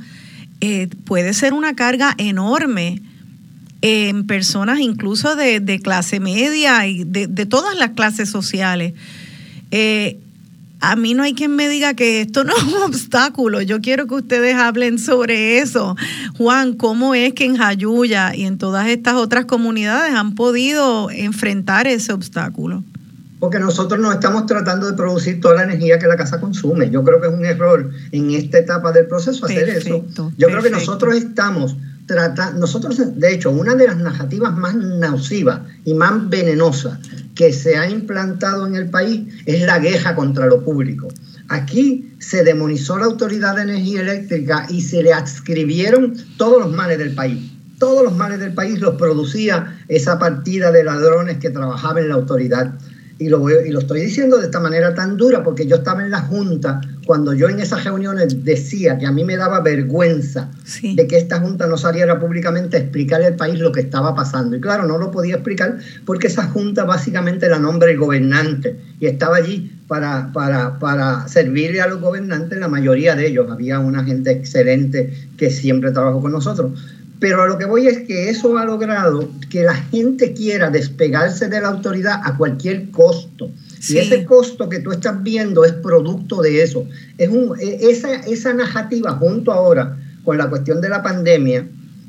eh, puede ser una carga enorme en personas incluso de, clase media y de, de, todas las clases sociales a mí no hay quien me diga que esto no es un obstáculo. Yo quiero que ustedes hablen sobre eso. Juan, ¿cómo es que en Jayuya y en todas estas otras comunidades han podido enfrentar ese obstáculo? Porque nosotros no estamos tratando de producir toda la energía que la casa consume. Yo creo que es un error en esta etapa del proceso hacer eso. Yo creo que nosotros estamos tratando, nosotros, de hecho, una de las narrativas más nocivas y más venenosas que se ha implantado en el país es la queja contra lo público. Aquí se demonizó la Autoridad de Energía Eléctrica y se le adscribieron todos los males del país. Todos los males del país los producía esa partida de ladrones que trabajaba en la autoridad y lo, y lo estoy diciendo de esta manera tan dura porque yo estaba en la Junta cuando yo en esas reuniones decía que a mí me daba vergüenza de que esta Junta no saliera públicamente a explicarle al país lo que estaba pasando. Y claro, no lo podía explicar porque esa Junta básicamente la nombra el gobernante y estaba allí para, para, para servirle a los gobernantes, la mayoría de ellos. Había una gente excelente que siempre trabajó con nosotros Pero a lo que voy es que eso ha logrado que la gente quiera despegarse de la autoridad a cualquier costo. Y ese costo que tú estás viendo es producto de eso. Es un, e, esa, esa narrativa junto ahora con la cuestión de la pandemia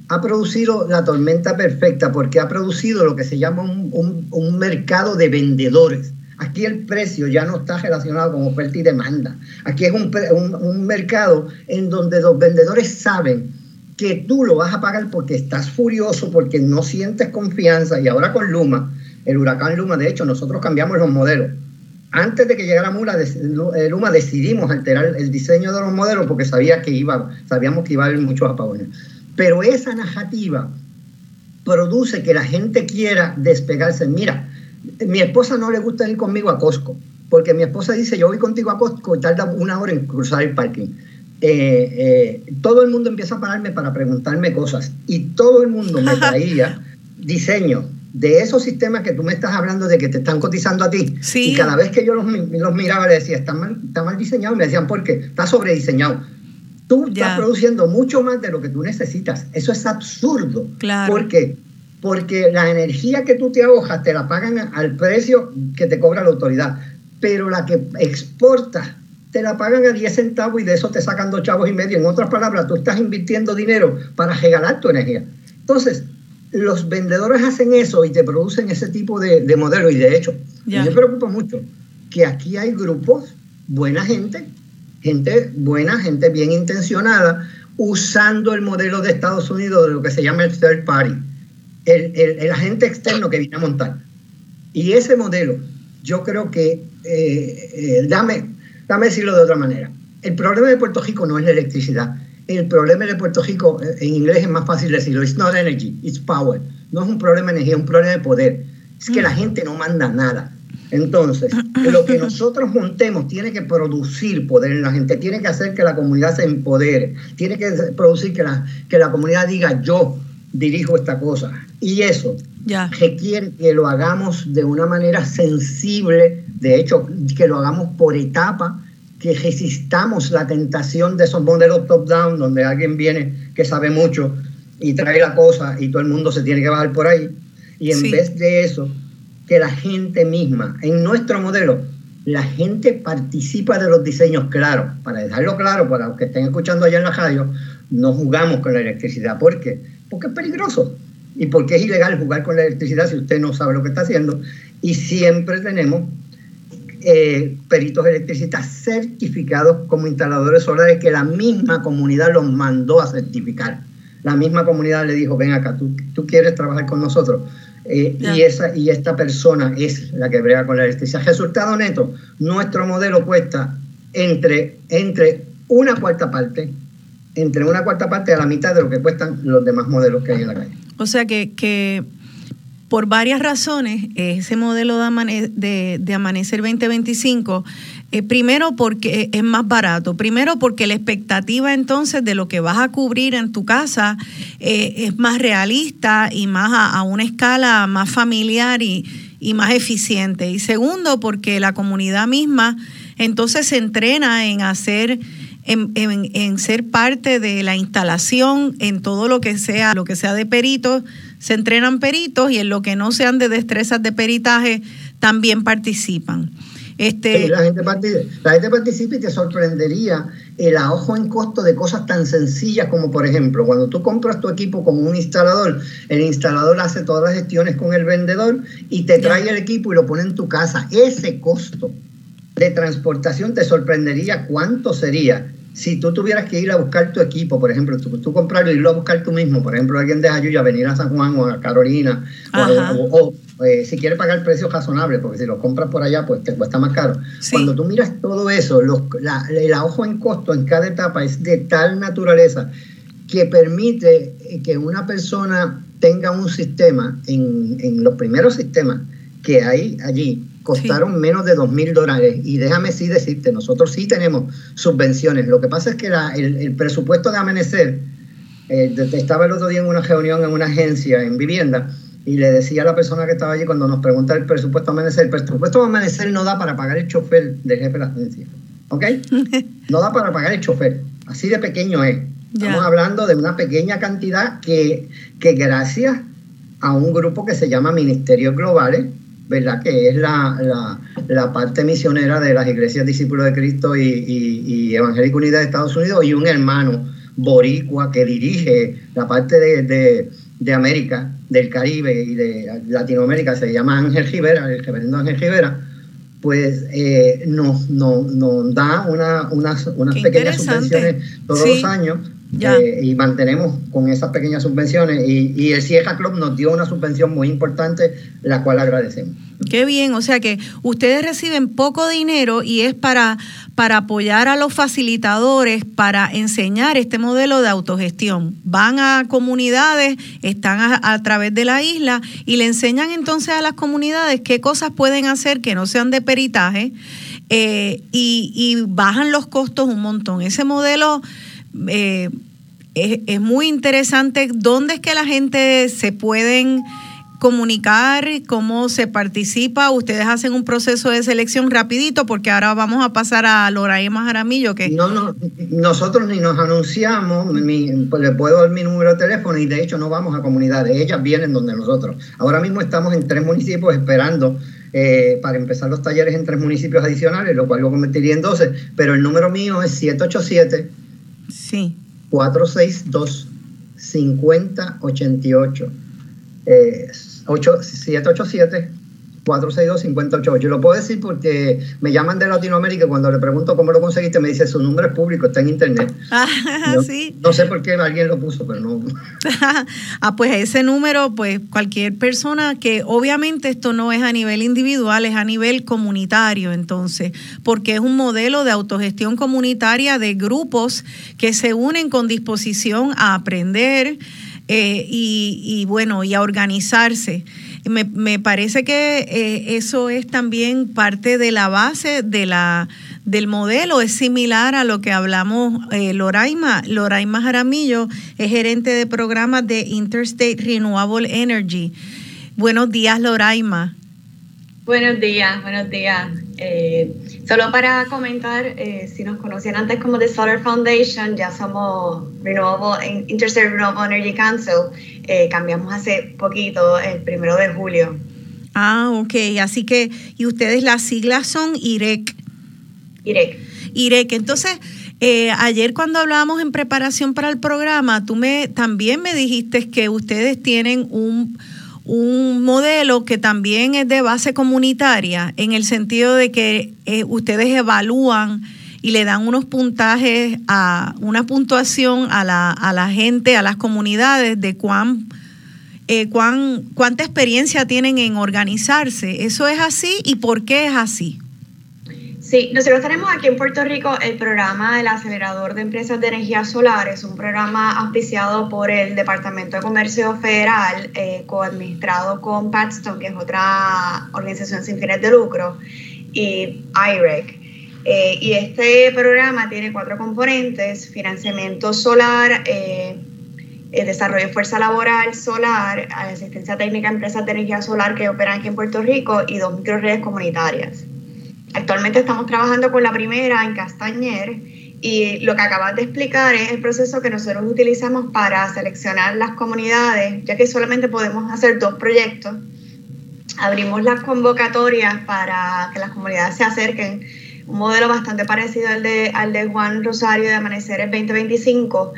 ha producido la tormenta perfecta porque ha producido lo que se llama un, un mercado de vendedores. Aquí el precio ya no está relacionado con oferta y demanda. Aquí es un, un, mercado en donde los vendedores saben que tú lo vas a pagar porque estás furioso, porque no sientes confianza. Y ahora con Luma, el huracán Luma, de hecho, nosotros cambiamos los modelos. Antes de que llegara eh, Luma, decidimos alterar el diseño de los modelos porque sabía que iba, sabíamos que iba a haber muchos apagones. Pero esa narrativa produce que la gente quiera despegarse. Mira, mi esposa no le gusta ir conmigo a Costco, porque mi esposa dice, yo voy contigo a Costco y tarda una hora en cruzar el parking. Eh, eh, todo el mundo empieza a pararme para preguntarme cosas y todo el mundo me traía diseño de esos sistemas que tú me estás hablando de que te están cotizando a ti. Y cada vez que yo los, los miraba le decía, está mal, está mal diseñado. Y me decían, ¿por qué? Está sobrediseñado. Tú estás produciendo mucho más de lo que tú necesitas. Eso es absurdo. Claro. Porque porque la energía que tú te ahojas te la pagan al precio que te cobra la autoridad, pero la que exportas te la pagan a 10 centavos y de eso te sacan dos chavos y medio. En otras palabras, tú estás invirtiendo dinero para regalar tu energía. Entonces, los vendedores hacen eso y te producen ese tipo de, de modelo. Y de hecho, me preocupa mucho que aquí hay grupos, buena gente, gente buena, gente bien intencionada, usando el modelo de Estados Unidos de lo que se llama el third party el, agente externo que viene a montar. Y ese modelo, yo creo que, eh, eh, dame, dame decirlo de otra manera, el problema de Puerto Rico no es la electricidad. El problema de Puerto Rico, eh, en inglés es más fácil decirlo, it's not energy, it's power. No es un problema de energía, es un problema de poder. Es que la mm. gente no manda nada. Entonces, lo que nosotros montemos tiene que producir poder en la gente, tiene que hacer que la comunidad se empodere, tiene que producir que la, que la comunidad diga yo dirijo esta cosa. Y eso requiere que lo hagamos de una manera sensible, de hecho, que lo hagamos por etapa, que resistamos la tentación de esos modelos top-down, donde alguien viene que sabe mucho y trae la cosa y todo el mundo se tiene que bajar por ahí. Y en vez de eso, que la gente misma, en nuestro modelo, la gente participa de los diseños claros. Para dejarlo claro, para los que estén escuchando allá en la radio, no jugamos con la electricidad. ¿Por qué? Porque es peligroso y porque es ilegal jugar con la electricidad si usted no sabe lo que está haciendo. Y siempre tenemos eh, peritos electricistas certificados como instaladores solares que la misma comunidad los mandó a certificar. La misma comunidad le dijo, ven acá, tú, tú quieres trabajar con nosotros. Eh, y, esa, y esta persona es la que brega con la electricidad. Resultado neto, nuestro modelo cuesta entre, entre una cuarta parte, entre una cuarta parte a la mitad de lo que cuestan los demás modelos que hay en la calle. O sea que, que por varias razones, ese modelo de, Amanecer 2025, eh, primero porque es más barato, primero porque la expectativa entonces de lo que vas a cubrir en tu casa eh, es más realista y más a, una escala más familiar y, y más eficiente. Y segundo, porque la comunidad misma entonces se entrena en hacer en, ser parte de la instalación, en todo lo que sea, lo que sea de peritos, se entrenan peritos y en lo que no sean de destrezas de peritaje también participan. Este, la, gente participa, la gente participa y te sorprendería el ahorro en costo de cosas tan sencillas como, por ejemplo, cuando tú compras tu equipo con un instalador, el instalador hace todas las gestiones con el vendedor y te trae el equipo y lo pone en tu casa. Ese costo de transportación te sorprendería cuánto sería si tú tuvieras que ir a buscar tu equipo, por ejemplo, tú, tú comprarlo y irlo a buscar tú mismo, por ejemplo, alguien de Ayuya venir a San Juan o a Carolina, o, eh, si quieres pagar precios razonables, porque si lo compras por allá, pues te cuesta más caro. Cuando tú miras todo eso, los, el ahorro en costo en cada etapa es de tal naturaleza que permite que una persona tenga un sistema, en, en los primeros sistemas que hay allí, costaron menos de dos mil dólares. Y déjame sí decirte, nosotros sí tenemos subvenciones. Lo que pasa es que el, presupuesto de Amanecer, eh, estaba el otro día en una reunión en una agencia en vivienda y le decía a la persona que estaba allí cuando nos pregunta el presupuesto de Amanecer, el presupuesto de Amanecer no da para pagar el chofer del jefe de la agencia. ¿Ok? No da para pagar el chofer. Así de pequeño es. Estamos hablando de una pequeña cantidad que, que gracias a un grupo que se llama Ministerios Globales, ¿verdad? Que es la, parte misionera de las iglesias discípulos de Cristo y, y, Evangélica Unida de Estados Unidos y un hermano boricua que dirige la parte de, América, del Caribe y de Latinoamérica, se llama Ángel Rivera, el reverendo Ángel Rivera, pues eh, nos, nos, da una, unas, unas pequeñas subvenciones todos los años eh, y mantenemos con esas pequeñas subvenciones. Y, y el Sierra Club nos dio una subvención muy importante, la cual agradecemos. Qué bien, o sea que ustedes reciben poco dinero y es para, para apoyar a los facilitadores, para enseñar este modelo de autogestión. Van a comunidades, están a, través de la isla y le enseñan entonces a las comunidades qué cosas pueden hacer que no sean de peritaje eh, y, y bajan los costos un montón. Ese modelo eh, es, muy interesante. ¿Dónde es que la gente se pueden comunicar? ¿Cómo se participa? Ustedes hacen un proceso de selección rapidito porque ahora vamos a pasar a Loraima Jaramillo. Que... No, no, nosotros ni nos anunciamos, pues le puedo dar mi número de teléfono y de hecho no vamos a comunidades, ellas vienen donde nosotros. Ahora mismo estamos en tres municipios esperando eh, para empezar los talleres en tres municipios adicionales, lo cual lo convertiría en 12, pero el número mío es 787 Sí. 462 5088. Eh, 787 462-588. Lo puedo decir porque me llaman de Latinoamérica y cuando le pregunto cómo lo conseguiste, me dice su nombre es público, está en internet. Ah, no, sí. no sé por qué alguien lo puso, pero no. ah, pues ese número, pues cualquier persona que obviamente esto no es a nivel individual, es a nivel comunitario, entonces, porque es un modelo de autogestión comunitaria de grupos que se unen con disposición a aprender eh, y, y bueno, y a organizarse. Me, me parece que eh, eso es también parte de la base de la del modelo, es similar a lo que hablamos eh, Loraima. Loraima Jaramillo es gerente de programas de Interstate Renewable Energy. Buenos días, Loraima. Buenos días, buenos días. Eh, solo para comentar, eh, si nos conocían antes como The Solar Foundation, ya somos Renewable, Interstate Renewable Energy Council. Eh, cambiamos hace poquito, el primero de julio. Ah, ok. Así que, y ustedes las siglas son IREC. IREC. IREC. Entonces, ayer cuando hablábamos en preparación para el programa, tú me también me dijiste que ustedes tienen un un modelo que también es de base comunitaria, en el sentido de que eh, ustedes evalúan y le dan unos puntajes, a una puntuación a la, a la gente, a las comunidades de cuán, eh, cuán, cuánta experiencia tienen en organizarse. ¿Eso es así y por qué es así? Sí, nosotros tenemos aquí en Puerto Rico el programa del acelerador de empresas de energía solar. Es un programa auspiciado por el Departamento de Comercio Federal, eh, coadministrado con Patstone, que es otra organización sin fines de lucro, y IREC. Eh, y este programa tiene cuatro componentes, financiamiento solar, eh, desarrollo de fuerza laboral solar, asistencia técnica a empresas de energía solar que operan aquí en Puerto Rico y dos microredes comunitarias. Actualmente estamos trabajando con la primera en Castañer y lo que acabas de explicar es el proceso que nosotros utilizamos para seleccionar las comunidades, ya que solamente podemos hacer dos proyectos. Abrimos las convocatorias para que las comunidades se acerquen, un modelo bastante parecido al de, al de Juan Rosario de Amaneceres 2025.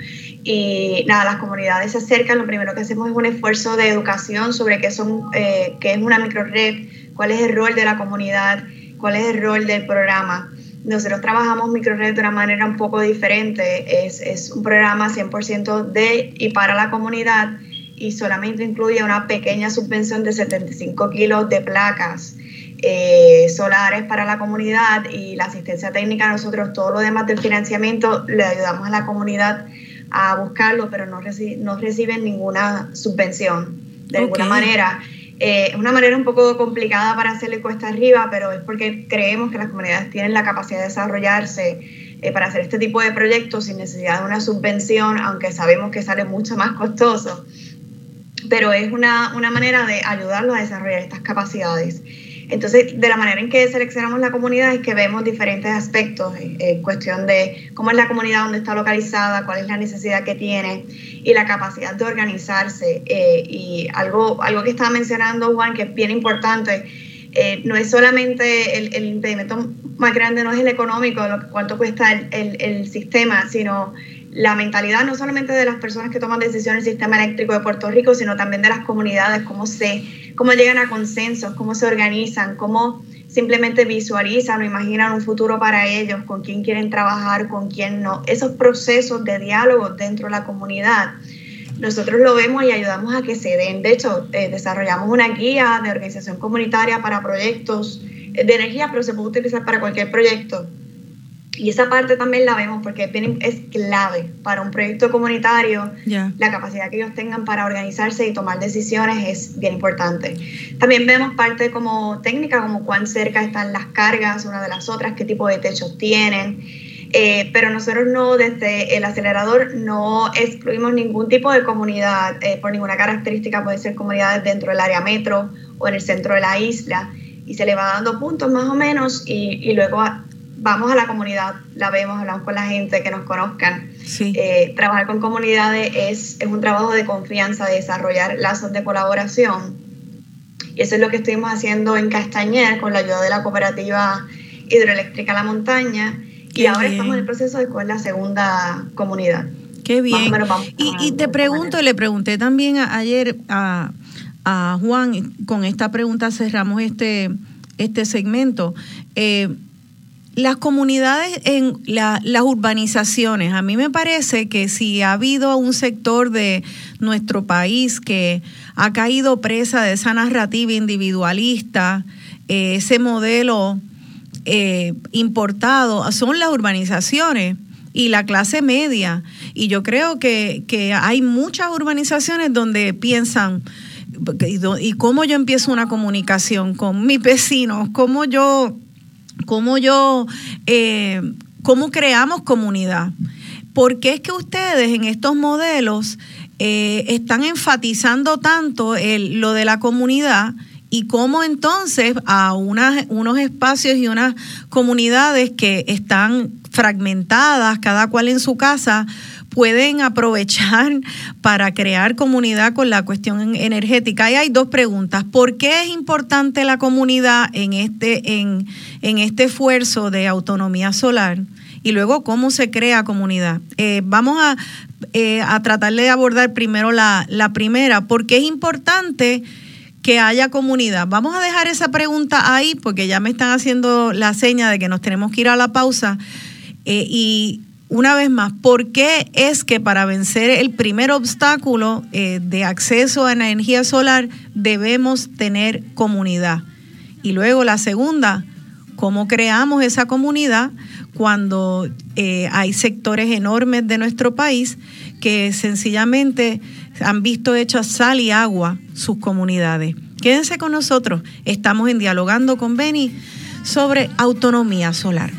Y nada, las comunidades se acercan, lo primero que hacemos es un esfuerzo de educación sobre qué, son, eh, qué es una microred, cuál es el rol de la comunidad, cuál es el rol del programa. Nosotros trabajamos microred de una manera un poco diferente. Es, es un programa 100% de y para la comunidad y solamente incluye una pequeña subvención de 75 kilos de placas eh, solares para la comunidad y la asistencia técnica. Nosotros todo lo demás del financiamiento le ayudamos a la comunidad a buscarlo, pero no, no reciben ninguna subvención de alguna manera. Eh, es una manera un poco complicada para hacerle cuesta arriba, pero es porque creemos que las comunidades tienen la capacidad de desarrollarse eh, para hacer este tipo de proyectos sin necesidad de una subvención, aunque sabemos que sale mucho más costoso. Pero es una, una manera de ayudarlos a desarrollar estas capacidades. Entonces, de la manera en que seleccionamos la comunidad es que vemos diferentes aspectos en cuestión de cómo es la comunidad, dónde está localizada, cuál es la necesidad que tiene y la capacidad de organizarse. Eh, y algo, algo que estaba mencionando Juan, que es bien importante, eh, no es solamente el, impedimento más grande, no es el económico, lo, cuánto cuesta el, sistema, sino la mentalidad no solamente de las personas que toman decisiones en el sistema eléctrico de Puerto Rico, sino también de las comunidades, cómo, se, cómo llegan a consensos, cómo se organizan, cómo simplemente visualizan o imaginan un futuro para ellos, con quién quieren trabajar, con quién no. Esos procesos de diálogo dentro de la comunidad nosotros lo vemos y ayudamos a que se den. De hecho, eh, desarrollamos una guía de organización comunitaria para proyectos de energía, pero se puede utilizar para cualquier proyecto. Y esa parte también la vemos porque es clave para un proyecto comunitario. La capacidad que ellos tengan para organizarse y tomar decisiones es bien importante. También vemos parte como técnica, como cuán cerca están las cargas una de las otras, qué tipo de techos tienen. Eh, pero nosotros no, desde el acelerador, no excluimos ningún tipo de comunidad eh, por ninguna característica, puede ser comunidades dentro del área metro o en el centro de la isla, y se le va dando puntos más o menos, y, y luego vamos a la comunidad, la vemos, hablamos con la gente, que nos conozcan. Eh, trabajar con comunidades es, es un trabajo de confianza, de desarrollar lazos de colaboración. Y eso es lo que estuvimos haciendo en Castañer con la ayuda de la cooperativa hidroeléctrica La Montaña y ahora estamos en el proceso de con la segunda comunidad. Qué bien. y, te pregunto, le pregunté también ayer a, Juan, con esta pregunta cerramos este, este segmento. Eh, las comunidades en las urbanizaciones, a mí me parece que si ha habido un sector de nuestro país que ha caído presa de esa narrativa individualista, eh, ese modelo eh, importado son las urbanizaciones y la clase media. Y yo creo que, hay muchas urbanizaciones donde piensan, ¿y cómo yo empiezo una comunicación con mis vecinos? ¿Cómo yo, cómo yo, eh, cómo creamos comunidad? ¿Por qué es que ustedes en estos modelos eh, están enfatizando tanto el, lo de la comunidad? y cómo entonces a unas, unos espacios y unas comunidades que están fragmentadas, cada cual en su casa, pueden aprovechar para crear comunidad con la cuestión energética. Y hay dos preguntas. ¿Por qué es importante la comunidad en este, en, este esfuerzo de autonomía solar? Y luego, ¿cómo se crea comunidad? Eh, vamos a, eh, a tratar de abordar primero la, la primera. ¿Por qué es importante? que haya comunidad. Vamos a dejar esa pregunta ahí porque ya me están haciendo la seña de que nos tenemos que ir a la pausa. Eh, y una vez más, ¿por qué es que para vencer el primer obstáculo eh, de acceso a la energía solar debemos tener comunidad? Y luego la segunda, ¿cómo creamos esa comunidad cuando eh, hay sectores enormes de nuestro país que sencillamente han visto hechas sal y agua sus comunidades. Quédense con nosotros, estamos en Dialogando con Beni sobre autonomía solar.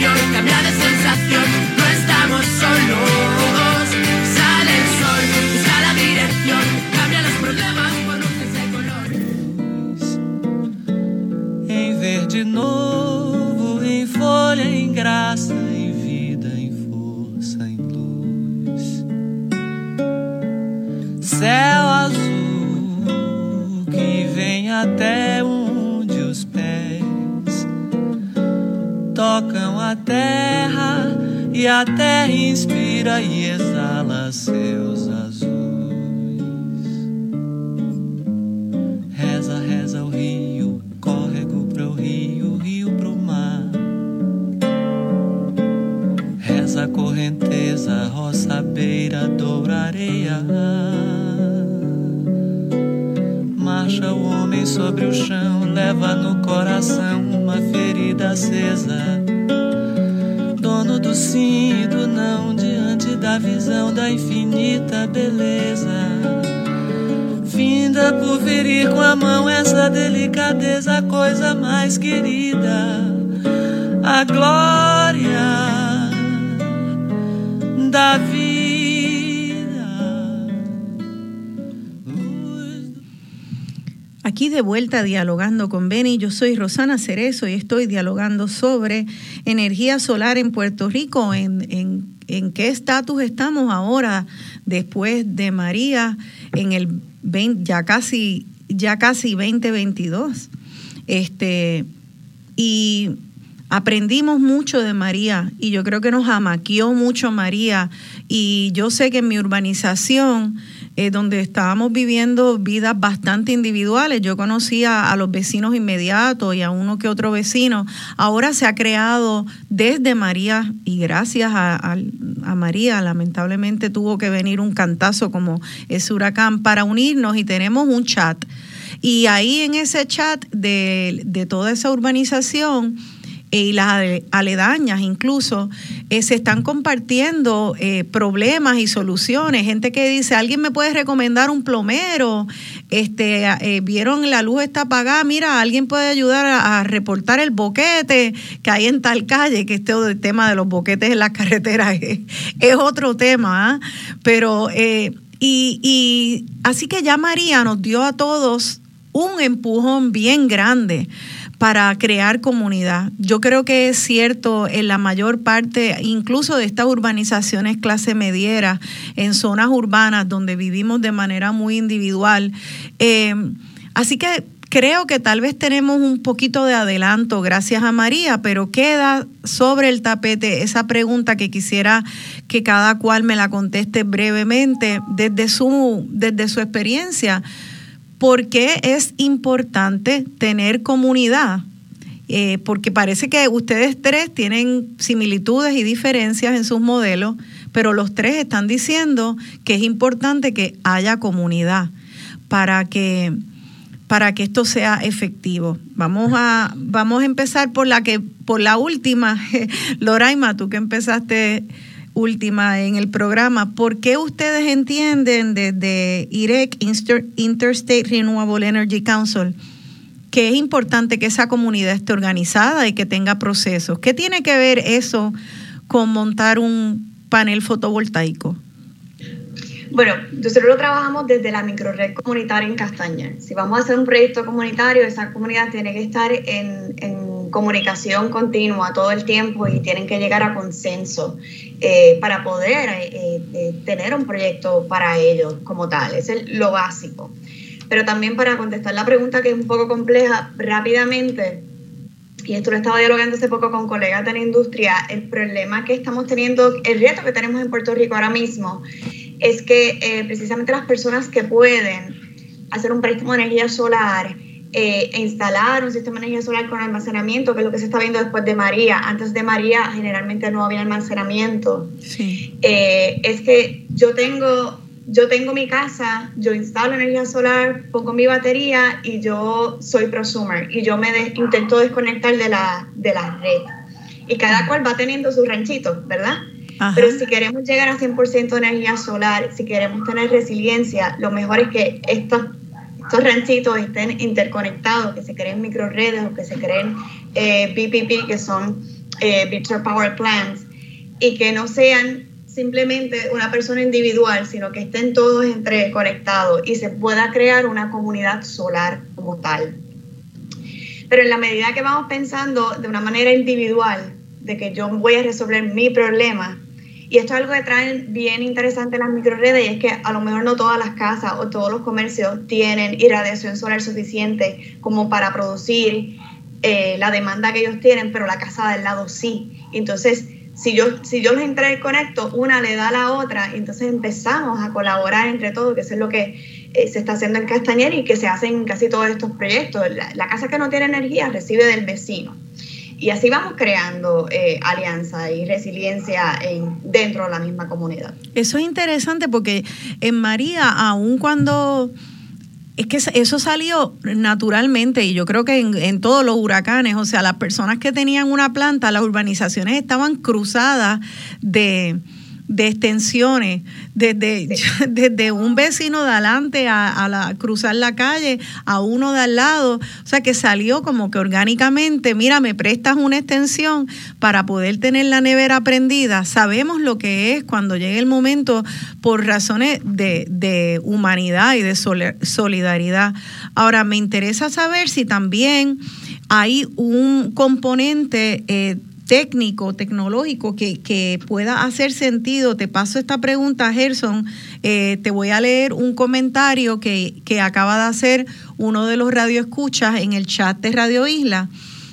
sensación, cambia de sensación, no estamos solos. Sale el sol, busca la dirección, cambia los problemas por luces de colores. Em verde novo, em folha, em graça, em vida, em força, em luz. Céu azul que vem até tocam a terra e a terra inspira e exala seus beira dobra areia. Marcha o homem sobre o chão, leva no coração uma ferida acesa. Dono do sim e do não, diante da visão da infinita beleza. Finda por ferir com a mão essa delicadeza, a coisa mais querida. A glória da vida. Aquí de vuelta dialogando con Beni, yo soy Rosana Cerezo y estoy dialogando sobre energía solar en Puerto Rico, en, en, qué estatus estamos ahora después de María en el 20, ya casi ya casi 2022. Este y aprendimos mucho de María y yo creo que nos amaqueó mucho María. Y yo sé que en mi urbanización eh, donde estábamos viviendo vidas bastante individuales. Yo conocía a los vecinos inmediatos y a uno que otro vecino. Ahora se ha creado desde María y gracias a, María, lamentablemente tuvo que venir un cantazo como ese huracán para unirnos y tenemos un chat. Y ahí en ese chat de, de toda esa urbanización, y las aledañas incluso, eh, se están compartiendo eh, problemas y soluciones. Gente que dice, alguien me puede recomendar un plomero, este, eh, vieron la luz está apagada, mira, alguien puede ayudar a, reportar el boquete que hay en tal calle, que este tema de los boquetes en las carreteras es, otro tema, ¿ah? pero... y, y así que ya María nos dio a todos un empujón bien grande para crear comunidad. Yo creo que es cierto en la mayor parte, incluso de estas urbanizaciones clase mediera, en zonas urbanas donde vivimos de manera muy individual. Eh, así que creo que tal vez tenemos un poquito de adelanto gracias a María, pero queda sobre el tapete esa pregunta que quisiera que cada cual me la conteste brevemente desde su, desde su experiencia ¿Por qué es importante tener comunidad? Eh, porque parece que ustedes tres tienen similitudes y diferencias en sus modelos, pero los tres están diciendo que es importante que haya comunidad para que para que esto sea efectivo. Vamos a vamos a empezar por la que por la última, Loraima, tú que empezaste última en el programa, ¿por qué ustedes entienden desde IREC, Interstate Renewable Energy Council, que es importante que esa comunidad esté organizada y que tenga procesos? ¿Qué tiene que ver eso con montar un panel fotovoltaico? Bueno, nosotros lo trabajamos desde la microred comunitaria en Castaña. Si vamos a hacer un proyecto comunitario, esa comunidad tiene que estar en, en comunicación continua todo el tiempo y tienen que llegar a consenso. Eh, para poder eh, eh, tener un proyecto para ellos como tal. Es lo básico. Pero también para contestar la pregunta que es un poco compleja, rápidamente, y esto lo estaba dialogando hace poco con colegas de la industria, el problema que estamos teniendo, el reto que tenemos en Puerto Rico ahora mismo, es que precisamente las personas que pueden hacer un préstamo de energía solar, eh, instalar un sistema de energía solar con almacenamiento, que es lo que se está viendo después de María. Antes de María generalmente no había almacenamiento. Eh, es que yo tengo, yo tengo mi casa, yo instalo energía solar, pongo mi batería y yo soy prosumer y yo me intento desconectar de la, de la red. Y cada cual va teniendo su ranchito, ¿verdad? Pero si queremos llegar a 100% de energía solar, si queremos tener resiliencia, lo mejor es que estos estos ranchitos estén interconectados, que se creen microredes o que se creen eh, BPP, que son eh, Virtual Power Plants, y que no sean simplemente una persona individual, sino que estén todos interconectados y se pueda crear una comunidad solar como tal. Pero en la medida que vamos pensando de una manera individual, de que yo voy a resolver mi problema, y esto es algo que traen bien interesante las microredes y es que a lo mejor no todas las casas o todos los comercios tienen irradiación solar suficiente como para producir eh, la demanda que ellos tienen, pero la casa del lado sí. Entonces, si yo, si yo los interconecto, una le da a la otra, entonces empezamos a colaborar entre todos, que eso es lo que eh, se está haciendo en Castañer y que se hacen en casi todos estos proyectos. la casa que no tiene energía recibe del vecino. Y así vamos creando eh, alianza y resiliencia en, dentro de la misma comunidad. Eso es interesante porque en María, aun cuando... Es que eso salió naturalmente y yo creo que en, en, todos los huracanes, o sea, las personas que tenían una planta, las urbanizaciones estaban cruzadas de, de extensiones, desde, desde un vecino de adelante a, la, cruzar la calle, a uno de al lado. O sea que salió como que orgánicamente, mira, me prestas una extensión para poder tener la nevera prendida. Sabemos lo que es cuando llegue el momento por razones de, de humanidad y de solidaridad. Ahora, me interesa saber si también hay un componente eh, técnico, tecnológico, que, pueda hacer sentido. Te paso esta pregunta, Gerson. Eh, te voy a leer un comentario que, acaba de hacer uno de los radioescuchas en el chat de Radio Isla.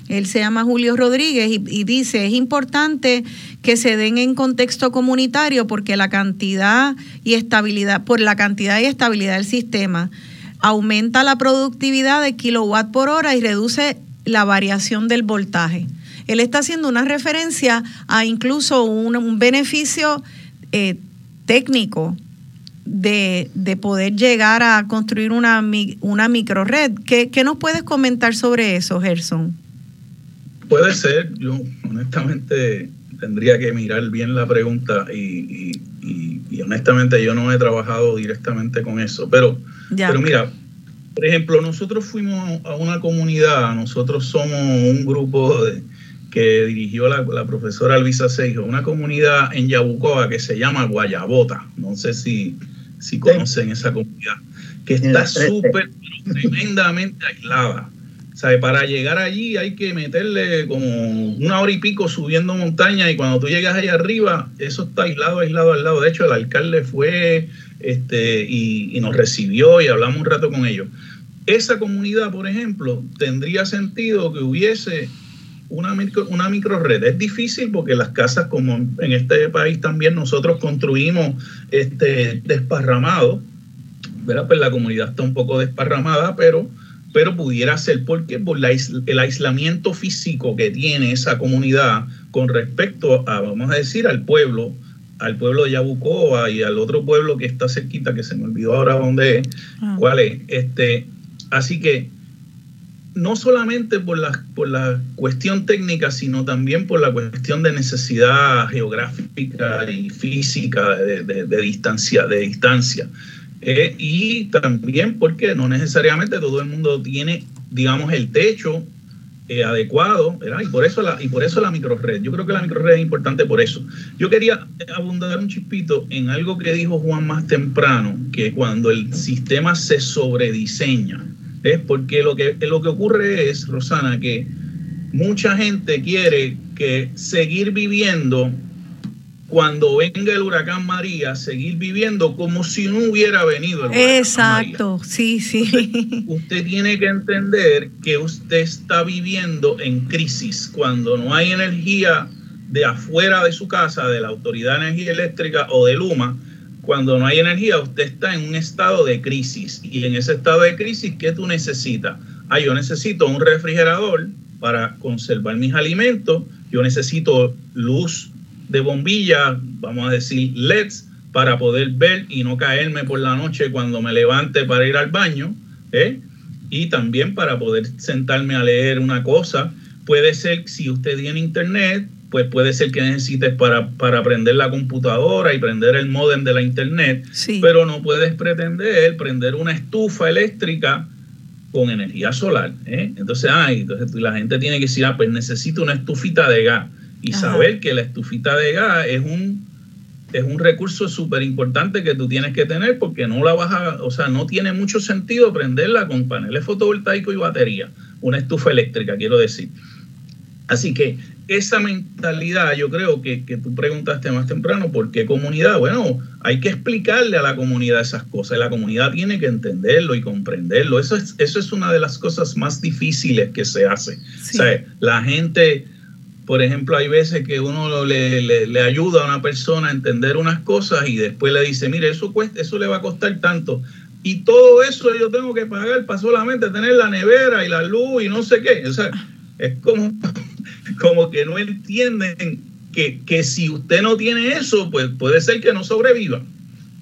Él se llama Julio Rodríguez y, y, dice, es importante que se den en contexto comunitario porque la cantidad y estabilidad, por la cantidad y estabilidad del sistema, aumenta la productividad de kilowatt por hora y reduce la variación del voltaje. Él está haciendo una referencia a incluso un, beneficio eh, técnico de, poder llegar a construir una, una microred. ¿Qué, ¿Qué nos puedes comentar sobre eso, Gerson? Puede ser, yo honestamente tendría que mirar bien la pregunta y, honestamente yo no he trabajado directamente con eso, pero, pero mira, por ejemplo, nosotros fuimos a una comunidad, nosotros somos un grupo de, que dirigió la, profesora Alvisa Seijo, una comunidad en Yabucoa que se llama Guayabota. No sé si, si conocen esa comunidad, que está súper, tremendamente aislada. O sea, para llegar allí hay que meterle como una hora y pico subiendo montaña y cuando tú llegas allá arriba, eso está aislado, aislado, al lado. De hecho, el alcalde fue este, y, y nos recibió y hablamos un rato con ellos. Esa comunidad, por ejemplo, tendría sentido que hubiese una micro, una micro red. Es difícil porque las casas, como en este país también nosotros construimos este, desparramado, ¿verdad? Pues la comunidad está un poco desparramada, pero, pero pudiera ser porque por el aislamiento físico que tiene esa comunidad con respecto a, vamos a decir, al pueblo, al pueblo de Yabucoa y al otro pueblo que está cerquita, que se me olvidó ahora dónde es, ah. cuál es. Este, así que no solamente por la, por la cuestión técnica, sino también por la cuestión de necesidad geográfica y física de, distancia. De distancia. Eh, y también porque no necesariamente todo el mundo tiene, digamos, el techo eh, adecuado, Y por eso la, y por eso la microred. Yo creo que la microred es importante por eso. Yo quería abundar un chispito en algo que dijo Juan más temprano, que cuando el sistema se sobrediseña, es porque lo que, lo que ocurre es, Rosana, que mucha gente quiere que seguir viviendo cuando venga el huracán María, seguir viviendo como si no hubiera venido el huracán Exacto, sí, sí. usted, tiene que entender que usted está viviendo en crisis cuando no hay energía de afuera de su casa, de la Autoridad de Energía Eléctrica o de Luma, cuando no hay energía, usted está en un estado de crisis. Y en ese estado de crisis, ¿qué tú necesitas? Ah, yo necesito un refrigerador para conservar mis alimentos. Yo necesito luz de bombilla, vamos a decir LEDs, para poder ver y no caerme por la noche cuando me levante para ir al baño. ¿eh? Y también para poder sentarme a leer una cosa. Puede ser, si usted tiene internet, pues puede ser que necesites para, para prender la computadora y prender el modem de la internet, pero no puedes pretender prender una estufa eléctrica con energía solar. ¿eh? Entonces, ay, entonces la gente tiene que decir, ah, pues necesito una estufita de gas y saber que la estufita de gas es un es un recurso súper importante que tú tienes que tener porque no la vas a, o sea, no tiene mucho sentido prenderla con paneles fotovoltaicos y batería, una estufa eléctrica, quiero decir. Así que esa mentalidad, yo creo que, que, tú preguntaste más temprano, ¿por qué comunidad? Bueno, hay que explicarle a la comunidad esas cosas. La comunidad tiene que entenderlo y comprenderlo. Eso es, eso es una de las cosas más difíciles que se hace. O sea, la gente, por ejemplo, hay veces que uno le, le, ayuda a una persona a entender unas cosas y después le dice, mire, eso, cuesta, eso le va a costar tanto. Y todo eso yo tengo que pagar para solamente tener la nevera y la luz y no sé qué. O sea, es como como que no entienden que, si usted no tiene eso, pues puede ser que no sobreviva.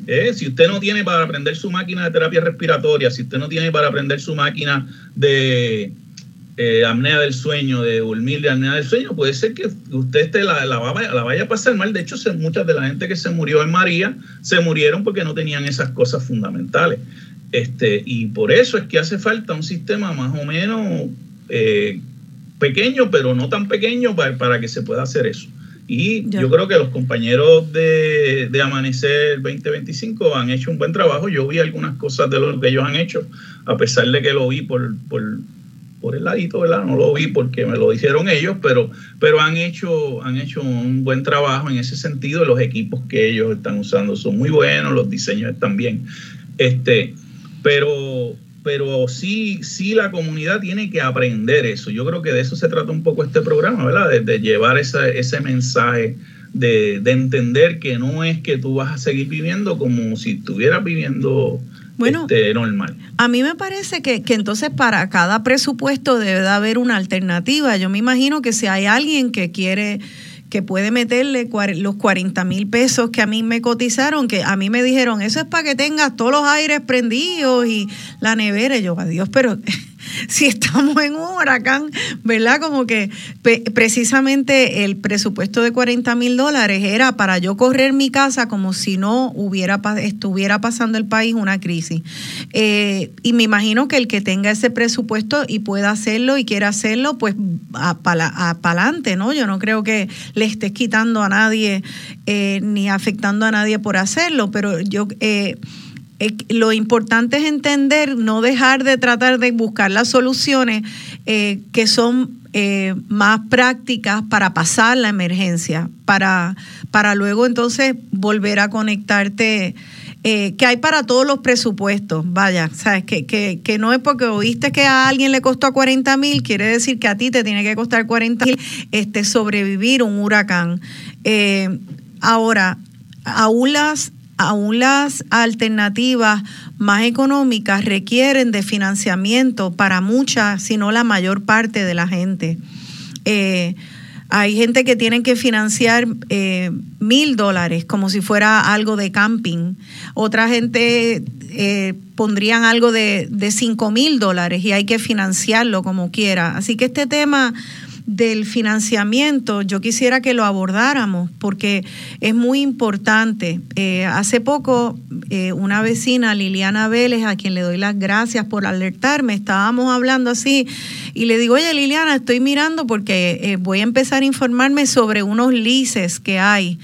¿eh? Si usted no tiene para aprender su máquina de terapia respiratoria, si usted no tiene para aprender su máquina de, eh, apnea del sueño, de dormir de apnea del sueño, puede ser que usted la, la, vaya a pasar mal. De hecho, muchas de la gente que se murió en María se murieron porque no tenían esas cosas fundamentales. Este, y por eso es que hace falta un sistema más o menos eh, pequeño, pero no tan pequeño para, para, que se pueda hacer eso. Y yo creo que los compañeros de, de, Amanecer 2025 han hecho un buen trabajo. Yo vi algunas cosas de lo que ellos han hecho, a pesar de que lo vi por, por, por el ladito, ¿verdad? No lo vi porque me lo dijeron ellos, pero, pero han, hecho, han hecho un buen trabajo en ese sentido. Los equipos que ellos están usando son muy buenos, los diseños están bien. Este, pero, pero sí, sí la comunidad tiene que aprender eso. Yo creo que de eso se trata un poco este programa, ¿verdad? De, llevar ese mensaje. De, de, entender que no es que tú vas a seguir viviendo como si estuvieras viviendo bueno, este, normal. A mí me parece que, que, entonces para cada presupuesto debe haber una alternativa. Yo me imagino que si hay alguien que quiere que puede meterle los 40 mil pesos que a mí me cotizaron, que a mí me dijeron, eso es para que tengas todos los aires prendidos y la nevera. Y yo, adiós, pero si estamos en un huracán, ¿verdad? Como que precisamente el presupuesto de 40 mil dólares era para yo correr mi casa como si no hubiera estuviera pasando el país una crisis. Eh, y me imagino que el que tenga ese presupuesto y pueda hacerlo y quiera hacerlo, pues para adelante, ¿no? Yo no creo que le estés quitando a nadie eh, ni afectando a nadie por hacerlo, pero yo... Eh, lo importante es entender, no dejar de tratar de buscar las soluciones eh, que son eh, más prácticas para pasar la emergencia, para, para luego entonces volver a conectarte. Eh, que hay para todos los presupuestos, vaya, sabes que, que, que, no es porque oíste que a alguien le costó 40 mil, quiere decir que a ti te tiene que costar 40 mil este, sobrevivir un huracán. ahora, aún las aún las alternativas más económicas requieren de financiamiento para mucha, si no la mayor parte de la gente. Eh, hay gente que tiene que financiar eh, mil dólares como si fuera algo de camping. Otra gente eh, algo de cinco mil dólares y hay que financiarlo como quiera. Así que este tema del financiamiento, yo quisiera que lo abordáramos porque es muy importante. Eh, hace poco, eh, una vecina, Liliana Vélez, a quien le doy las gracias por alertarme, estábamos hablando así y le digo, oye Liliana, estoy mirando porque eh, voy a empezar a informarme sobre unos lices que hay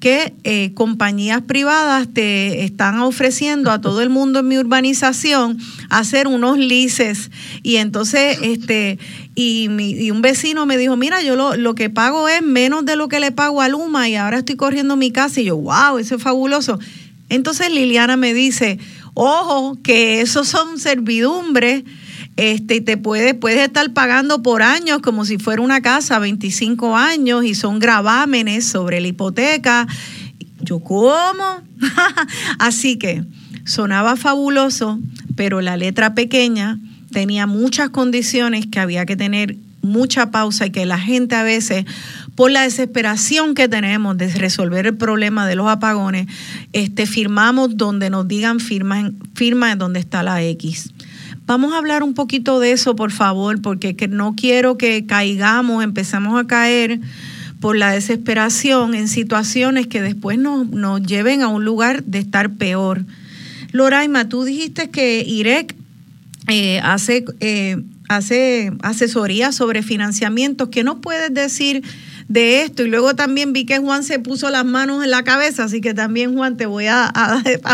que eh, compañías privadas te están ofreciendo a todo el mundo en mi urbanización hacer unos lices y entonces este y, y un vecino me dijo mira yo lo, lo, que pago es menos de lo que le pago a Luma y ahora estoy corriendo mi casa y yo wow eso es fabuloso entonces Liliana me dice ojo que esos son servidumbres este, te puedes, puedes estar pagando por años como si fuera una casa, 25 años, y son gravámenes sobre la hipoteca. Yo, ¿cómo? Así que sonaba fabuloso, pero la letra pequeña tenía muchas condiciones que había que tener mucha pausa y que la gente a veces, por la desesperación que tenemos de resolver el problema de los apagones, este, firmamos donde nos digan firma, firma donde está la X. Vamos a hablar un poquito de eso, por favor, porque no quiero que caigamos, empezamos a caer por la desesperación en situaciones que después nos, lleven a un lugar de estar peor. Loraima, tú dijiste que IREC eh, hace, eh, hace asesoría sobre financiamientos. ¿Qué nos puedes decir de esto. Y luego también vi que Juan se puso las manos en la cabeza, así que también Juan te voy a,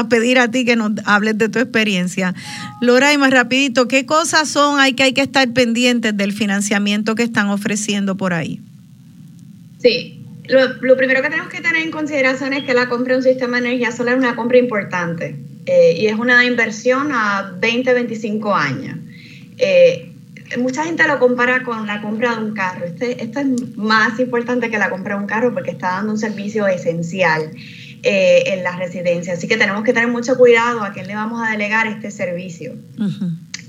pedir a ti que nos hables de tu experiencia. Laura, y más rapidito, ¿qué cosas son hay que hay que estar pendientes del financiamiento que están ofreciendo por ahí? Sí, lo, primero que tenemos que tener en consideración es que la compra de un sistema de energía solar es una compra importante eh, y es una inversión a 20, 25 años. Eh, mucha gente lo compara con la compra de un carro. Este, esto es más importante que la compra de un carro porque está dando un servicio esencial eh, en las residencias. Así que tenemos que tener mucho cuidado a quién le vamos a delegar este servicio.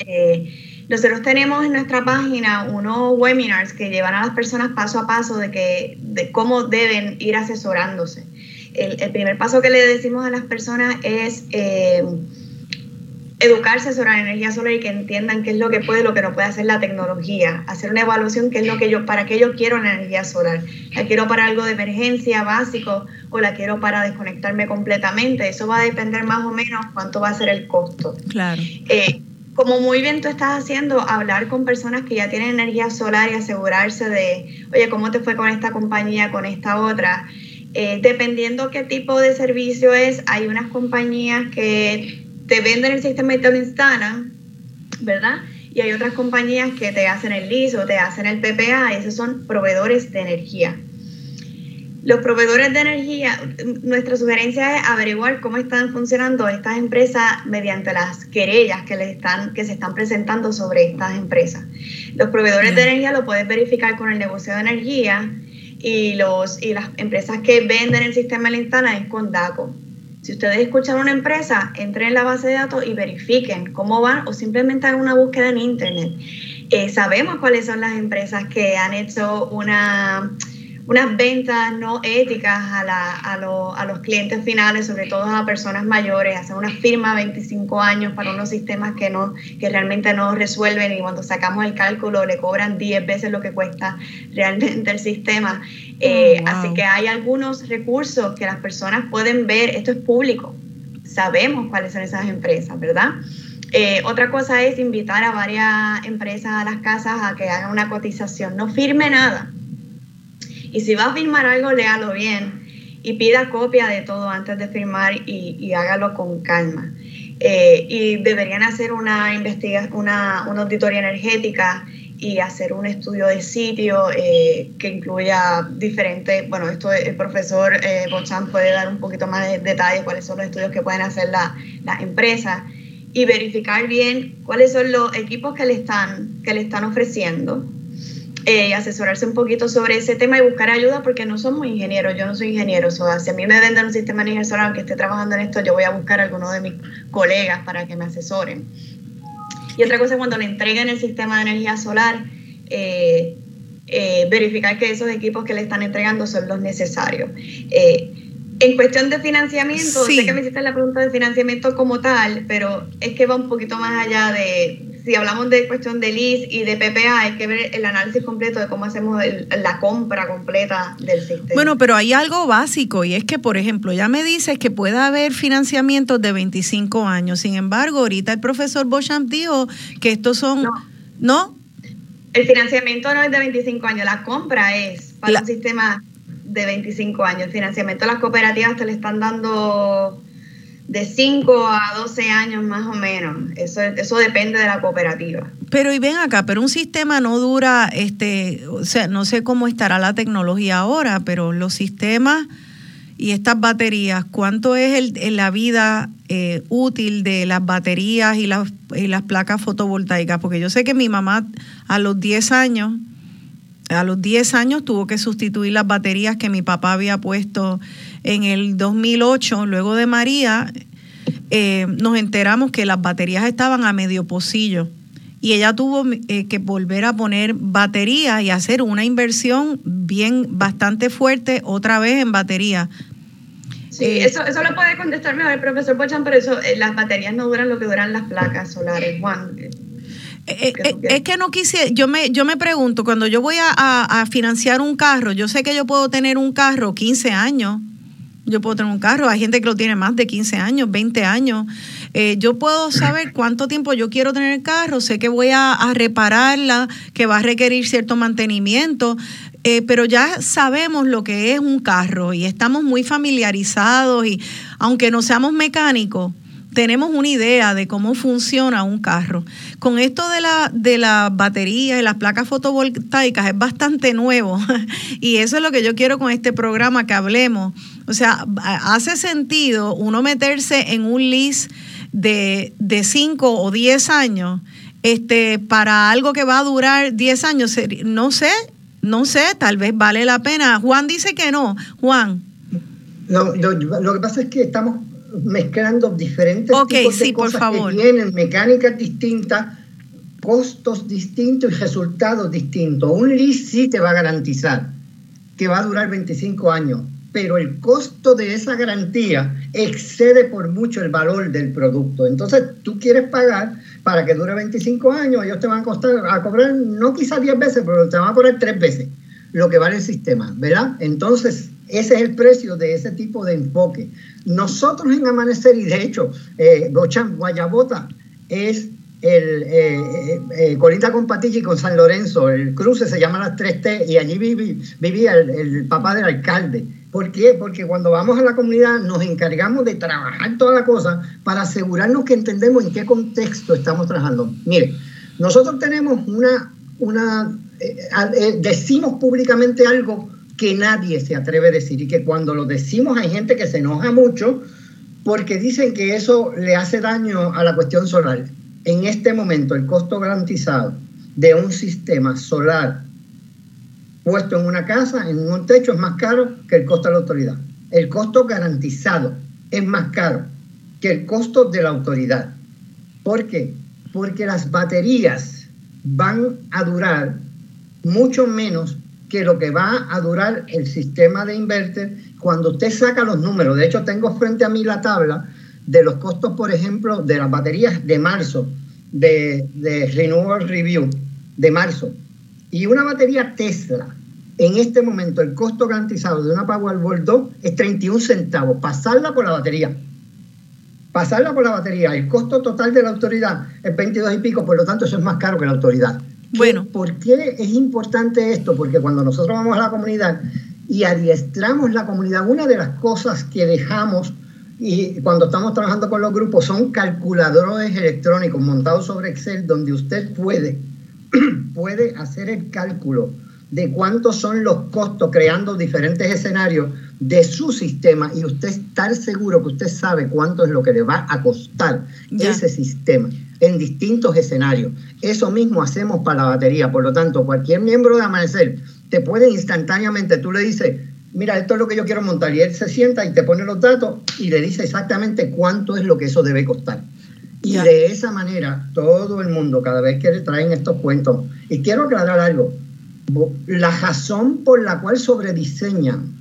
Eh, nosotros tenemos en nuestra página unos webinars que llevan a las personas paso a paso de, que, de cómo deben ir asesorándose. El, primer paso que le decimos a las personas es... Eh, educarse sobre la energía solar y que entiendan qué es lo que puede, lo que no puede hacer la tecnología, hacer una evaluación qué es lo que yo, para qué yo quiero la energía solar. La quiero para algo de emergencia básico o la quiero para desconectarme completamente. Eso va a depender más o menos cuánto va a ser el costo. Claro. Eh, como muy bien tú estás haciendo, hablar con personas que ya tienen energía solar y asegurarse de, oye, ¿cómo te fue con esta compañía, con esta otra? Eh, dependiendo qué tipo de servicio es, hay unas compañías que te venden el sistema lo instalan, ¿verdad? Y hay otras compañías que te hacen el lease o te hacen el PPA, y esos son proveedores de energía. Los proveedores de energía, nuestra sugerencia es averiguar cómo están funcionando estas empresas mediante las querellas que, le están, que se están presentando sobre estas empresas. Los proveedores de energía lo puedes verificar con el negocio de energía y, los, y las empresas que venden el sistema de la es con DACO. Si ustedes escuchan una empresa, entren en la base de datos y verifiquen cómo van o simplemente hagan una búsqueda en Internet. Eh, sabemos cuáles son las empresas que han hecho una unas ventas no éticas a, la, a, a, los clientes finales, sobre todo a personas mayores, hacer una firma 25 años para unos sistemas que, no, que realmente no resuelven y cuando sacamos el cálculo le cobran 10 veces lo que cuesta realmente el sistema. Eh, oh, así que hay algunos recursos que las personas pueden ver, esto es público, sabemos cuáles son esas empresas, ¿verdad? Eh, otra cosa es invitar a varias empresas a las casas a que hagan una cotización. No firme nada, y si va a firmar algo, léalo bien y pida copia de todo antes de firmar y, hágalo con calma. Eh, y deberían hacer una investigación, una, auditoría energética y hacer un estudio de sitio eh, que incluya diferentes, bueno, esto el profesor eh, Bochan puede dar un poquito más de detalles cuáles son los estudios que pueden hacer las empresas y verificar bien cuáles son los equipos que le están, que le están ofreciendo eh, asesorarse un poquito sobre ese tema y buscar ayuda porque no somos ingenieros, yo no soy ingeniero, o si a mí me venden un sistema de energía solar, aunque esté trabajando en esto, yo voy a buscar a alguno de mis colegas para que me asesoren. Y otra cosa, cuando le entreguen el sistema de energía solar, eh, eh, verificar que esos equipos que le están entregando son los necesarios. en cuestión de financiamiento, sé que me hiciste la pregunta de financiamiento como tal, pero es que va un poquito más allá de, si hablamos de cuestión de LIS y de PPA, hay que ver el análisis completo de cómo hacemos la compra completa del sistema. Bueno, pero hay algo básico y es que, por ejemplo, ya me dices que puede haber financiamientos de 25 años. Sin embargo, ahorita el profesor Beauchamp dijo que estos son... No. El financiamiento no es de 25 años, la compra es para un sistema de 25 años. El financiamiento a las cooperativas te le están dando de 5 a 12 años más o menos. Eso, eso depende de la cooperativa. Pero y ven acá, pero un sistema no dura, este, o sea, no sé cómo estará la tecnología ahora, pero los sistemas y estas baterías, ¿cuánto es el, la vida eh, útil de las baterías y las, y las placas fotovoltaicas? Porque yo sé que mi mamá a los 10 años, a los 10 años tuvo que sustituir las baterías que mi papá había puesto en el 2008, luego de María, eh, nos enteramos que las baterías estaban a medio pocillo y ella tuvo eh, que volver a poner baterías y hacer una inversión bien bastante fuerte otra vez en batería. Sí, eh, eso, eso lo puede contestar mejor el profesor Pochan, pero eso, las baterías no duran lo que duran las placas solares, Juan. es que no quise, yo me, yo me pregunto, cuando yo voy a, a, financiar un carro, yo sé que yo puedo tener un carro 15 años, yo puedo tener un carro, hay gente que lo tiene más de 15 años, 20 años. Eh, yo puedo saber cuánto tiempo yo quiero tener el carro, sé que voy a, repararla, que va a requerir cierto mantenimiento, eh, pero ya sabemos lo que es un carro y estamos muy familiarizados y aunque no seamos mecánicos, tenemos una idea de cómo funciona un carro. Con esto de la, de la batería y las placas fotovoltaicas es bastante nuevo y eso es lo que yo quiero con este programa que hablemos. O sea, hace sentido uno meterse en un lease de 5 o 10 años este, para algo que va a durar 10 años. No sé, no sé, tal vez vale la pena. Juan dice que no. Juan. No, lo que pasa es que estamos mezclando diferentes tipos de cosas que tienen mecánicas distintas, costos distintos y resultados distintos. Un lease sí te va a garantizar que va a durar 25 años, pero el costo de esa garantía excede por mucho el valor del producto. Entonces tú quieres pagar para que dure 25 años, ellos te van a, costar, a cobrar no quizás 10 veces, pero te van a cobrar 3 veces lo que vale el sistema, ¿verdad? Entonces, ese es el precio de ese tipo de enfoque. Nosotros en Amanecer, y de hecho, eh, Guayabota es el eh, eh, eh Colinda con Patilla y con San Lorenzo, el cruce se llama las 3T y allí vivía el, papá del alcalde. ¿Por qué? Porque cuando vamos a la comunidad nos encargamos de trabajar toda la cosa para asegurarnos que entendemos en qué contexto estamos trabajando. Mire, nosotros tenemos una, una decimos públicamente algo que nadie se atreve a decir y que cuando lo decimos hay gente que se enoja mucho porque dicen que eso le hace daño a la cuestión solar en este momento el costo garantizado de un sistema solar puesto en una casa, en un techo, es más caro que el costo de la autoridad. El costo garantizado es más caro que el costo de la autoridad. ¿Por qué? Porque las baterías van a durar mucho menos que lo que va a durar el sistema de inverter cuando usted saca los números. De hecho, tengo frente a mí la tabla de los costos, por ejemplo, de las baterías de marzo, de, de Renewable Review, de marzo. Y una batería Tesla, en este momento el costo garantizado de una Powerball 2 es 31 centavos. Pasarla por la batería. Pasarla por la batería. El costo total de la autoridad es 22 y pico, por lo tanto eso es más caro que la autoridad. Bueno. ¿Por qué es importante esto? Porque cuando nosotros vamos a la comunidad y adiestramos la comunidad, una de las cosas que dejamos y cuando estamos trabajando con los grupos son calculadores electrónicos montados sobre Excel donde usted puede, puede hacer el cálculo de cuántos son los costos creando diferentes escenarios de su sistema y usted estar seguro que usted sabe cuánto es lo que le va a costar ese sistema en distintos escenarios. Eso mismo hacemos para la batería. Por lo tanto, cualquier miembro de Amanecer te puede instantáneamente, tú le dices, mira, esto es lo que yo quiero montar. Y él se sienta y te pone los datos y le dice exactamente cuánto es lo que eso debe costar. Y de esa manera, todo el mundo, cada vez que le traen estos cuentos, y quiero aclarar algo, la razón por la cual sobrediseñan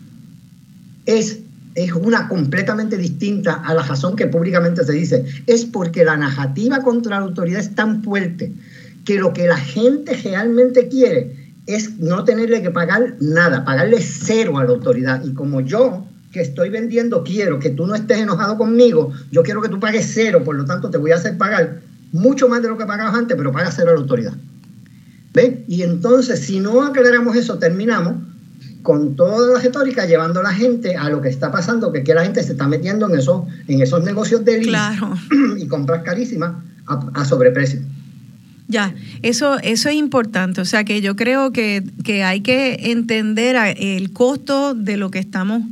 es, es una completamente distinta a la razón que públicamente se dice. Es porque la narrativa contra la autoridad es tan fuerte que lo que la gente realmente quiere es no tenerle que pagar nada, pagarle cero a la autoridad. Y como yo, que estoy vendiendo, quiero que tú no estés enojado conmigo, yo quiero que tú pagues cero, por lo tanto te voy a hacer pagar mucho más de lo que pagabas antes, pero paga cero a la autoridad. ¿Ven? Y entonces, si no aclaramos eso, terminamos con toda la retórica llevando a la gente a lo que está pasando, que, que la gente se está metiendo en esos, en esos negocios de claro. y compras carísimas a, a sobreprecio. Ya, eso, eso es importante. O sea que yo creo que, hay que entender el costo de lo que estamos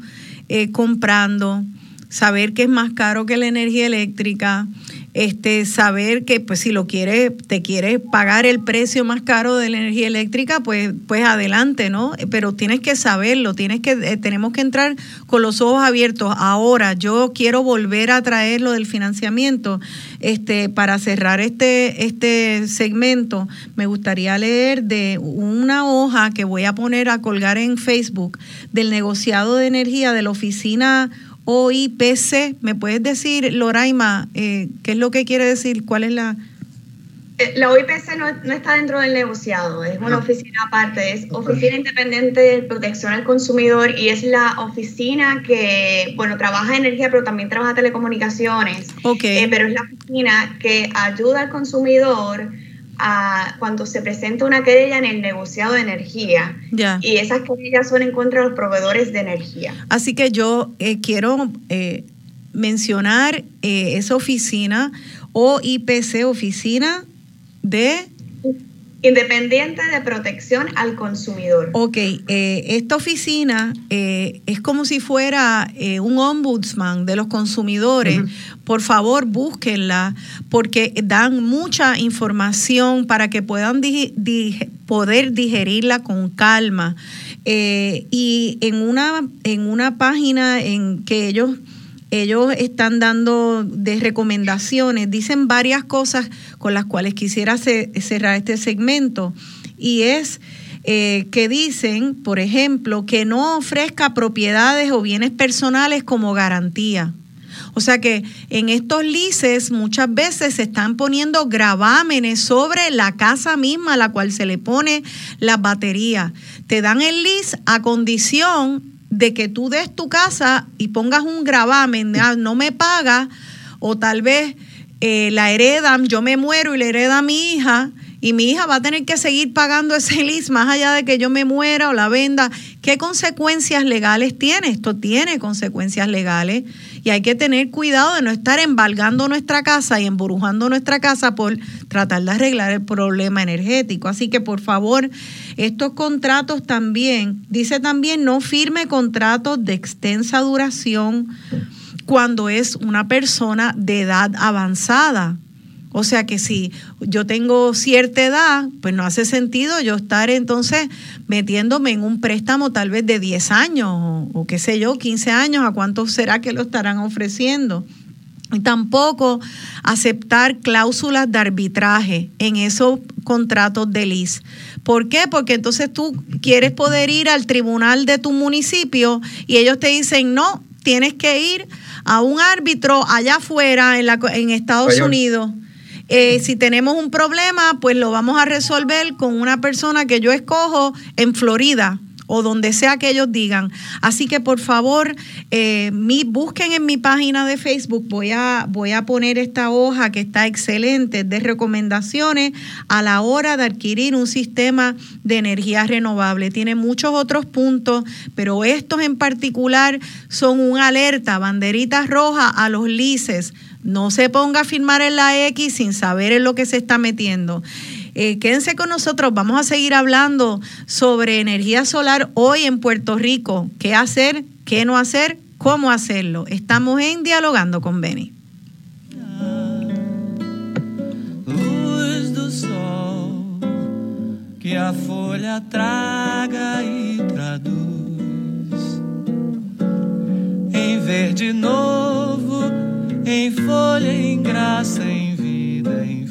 eh, comprando, saber que es más caro que la energía eléctrica, este, saber que pues si lo quieres, te quieres pagar el precio más caro de la energía eléctrica, pues, pues adelante, ¿no? Pero tienes que saberlo, tienes que, eh, tenemos que entrar con los ojos abiertos. Ahora, yo quiero volver a traer lo del financiamiento. Este, para cerrar este, este segmento, me gustaría leer de una hoja que voy a poner a colgar en Facebook del negociado de energía de la oficina OIPC. ¿Me puedes decir, Loraima, eh, qué es lo que quiere decir? ¿Cuál es la...? Eh, la OIPC no, está dentro del negociado, es una oficina aparte, es Oficina Independiente de Protección al Consumidor y es la oficina que, bueno, trabaja energía, pero también trabaja telecomunicaciones. Ok. Eh, pero es la oficina que ayuda al consumidor cuando se presenta una querella en el negociado de energía. Y esas querellas son en contra de los proveedores de energía. Así que yo eh, quiero eh, mencionar eh, esa oficina, OIPC, Oficina de Independiente de Protección al Consumidor. Ok, eh, esta oficina eh, es como si fuera eh, un ombudsman de los consumidores. Por favor, búsquenla porque dan mucha información para que puedan poder digerirla con calma. y en una, en una página en que ellos ellos están dando de recomendaciones, dicen varias cosas con las cuales quisiera cerrar este segmento y es eh, que dicen, por ejemplo, que no ofrezca propiedades o bienes personales como garantía. O sea que en estos lices muchas veces se están poniendo gravámenes sobre la casa misma a la cual se le pone la batería. Te dan el lease a condición de que tú des tu casa y pongas un gravamen, ah, no me paga, o tal vez eh, la heredan, yo me muero y le hereda mi hija, y mi hija va a tener que seguir pagando ese lease más allá de que yo me muera o la venda. ¿Qué consecuencias legales tiene? Esto tiene consecuencias legales y hay que tener cuidado de no estar embargando nuestra casa y embrujando nuestra casa por tratar de arreglar el problema energético. Así que por favor, estos contratos también, dice también, no firme contratos de extensa duración cuando es una persona de edad avanzada. O sea que si yo tengo cierta edad, pues no hace sentido yo estar entonces metiéndome en un préstamo tal vez de 10 años o, qué sé yo, 15 años, ¿a cuánto será que lo estarán ofreciendo? Y tampoco aceptar cláusulas de arbitraje en esos contratos de lease. ¿Por qué? Porque entonces tú quieres poder ir al tribunal de tu municipio y ellos te dicen, no, tienes que ir a un árbitro allá afuera en, la, en Estados Unidos eh, si tenemos un problema, pues lo vamos a resolver con una persona que yo escojo en Florida o donde sea que ellos digan. Así que por favor, eh, busquen en mi página de Facebook, voy a, voy a poner esta hoja que está excelente de recomendaciones a la hora de adquirir un sistema de energía renovable. Tiene muchos otros puntos, pero estos en particular son un alerta, banderitas rojas a los lices no se ponga a firmar en la X sin saber en lo que se está metiendo. Eh, quédense con nosotros, vamos a seguir hablando sobre energía solar hoy en Puerto Rico. ¿Qué hacer? ¿Qué no hacer? ¿Cómo hacerlo? Estamos en Dialogando con sol que a folha traga e traduz em verde novo em folha, em graça, em vida, em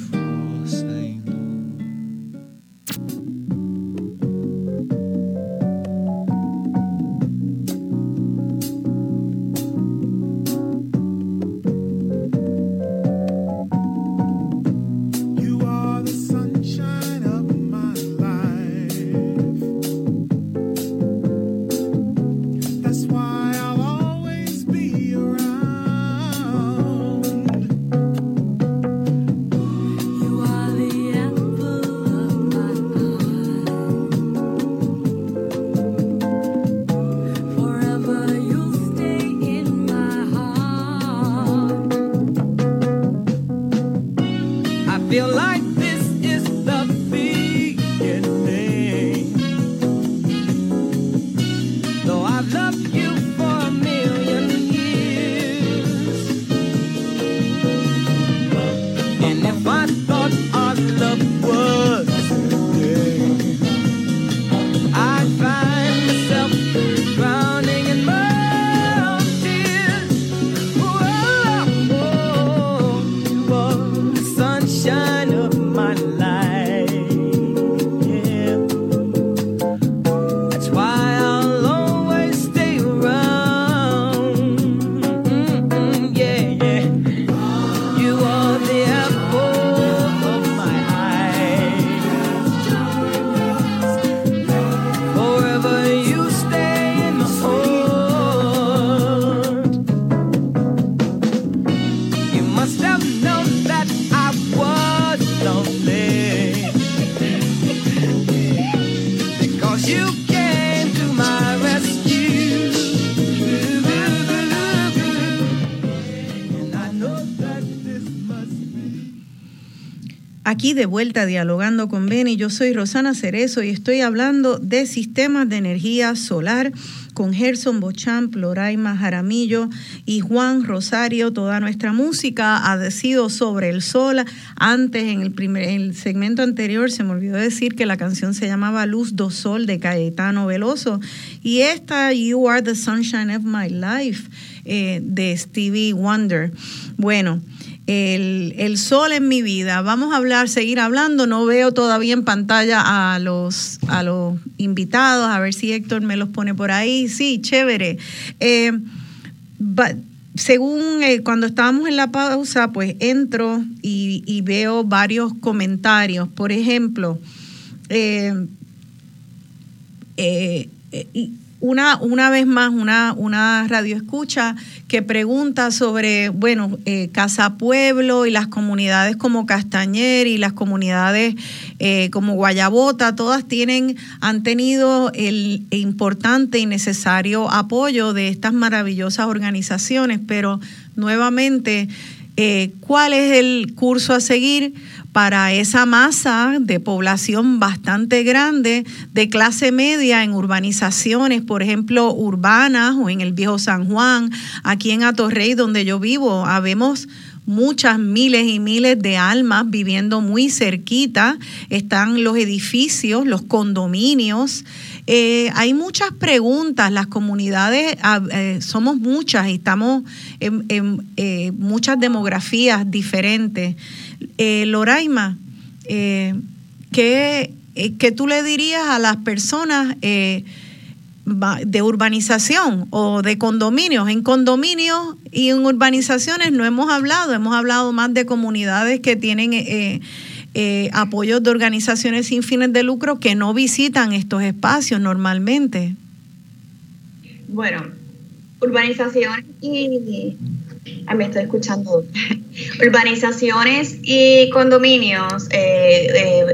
De vuelta dialogando con Beni, yo soy Rosana Cerezo y estoy hablando de sistemas de energía solar con Gerson Bochamp, Loraima Jaramillo y Juan Rosario. Toda nuestra música ha sido sobre el sol. Antes, en el, primer, el segmento anterior, se me olvidó decir que la canción se llamaba Luz do Sol de Caetano Veloso. Y esta, You Are the Sunshine of My Life, eh, de Stevie Wonder. Bueno. El, sol en mi vida. Vamos a hablar, seguir hablando. No veo todavía en pantalla a los, a los invitados, a ver si Héctor me los pone por ahí. Sí, chévere. Eh, según eh, cuando estábamos en la pausa, pues entro y, veo varios comentarios. Por ejemplo, eh, una, una vez más, una, una radio escucha que pregunta sobre, bueno, eh, Casa Pueblo y las comunidades como Castañer y las comunidades eh, como Guayabota, todas tienen, han tenido el importante y necesario apoyo de estas maravillosas organizaciones, pero nuevamente, eh, ¿cuál es el curso a seguir? para esa masa de población bastante grande de clase media en urbanizaciones, por ejemplo, urbanas o en el viejo San Juan, aquí en Atorrey, donde yo vivo, habemos muchas miles y miles de almas viviendo muy cerquita, están los edificios, los condominios. Eh, hay muchas preguntas, las comunidades, ah, eh, somos muchas y estamos en, eh, muchas demografías diferentes. Loraima, ¿qué, eh, tú le dirías a las personas de urbanización o de condominios? En condominios y en urbanizaciones no hemos hablado, hemos hablado más de comunidades que tienen apoyos de organizaciones sin fines de lucro que no visitan estos espacios normalmente. Bueno, urbanización y Ah, me estoy escuchando. Urbanizaciones y condominios, eh,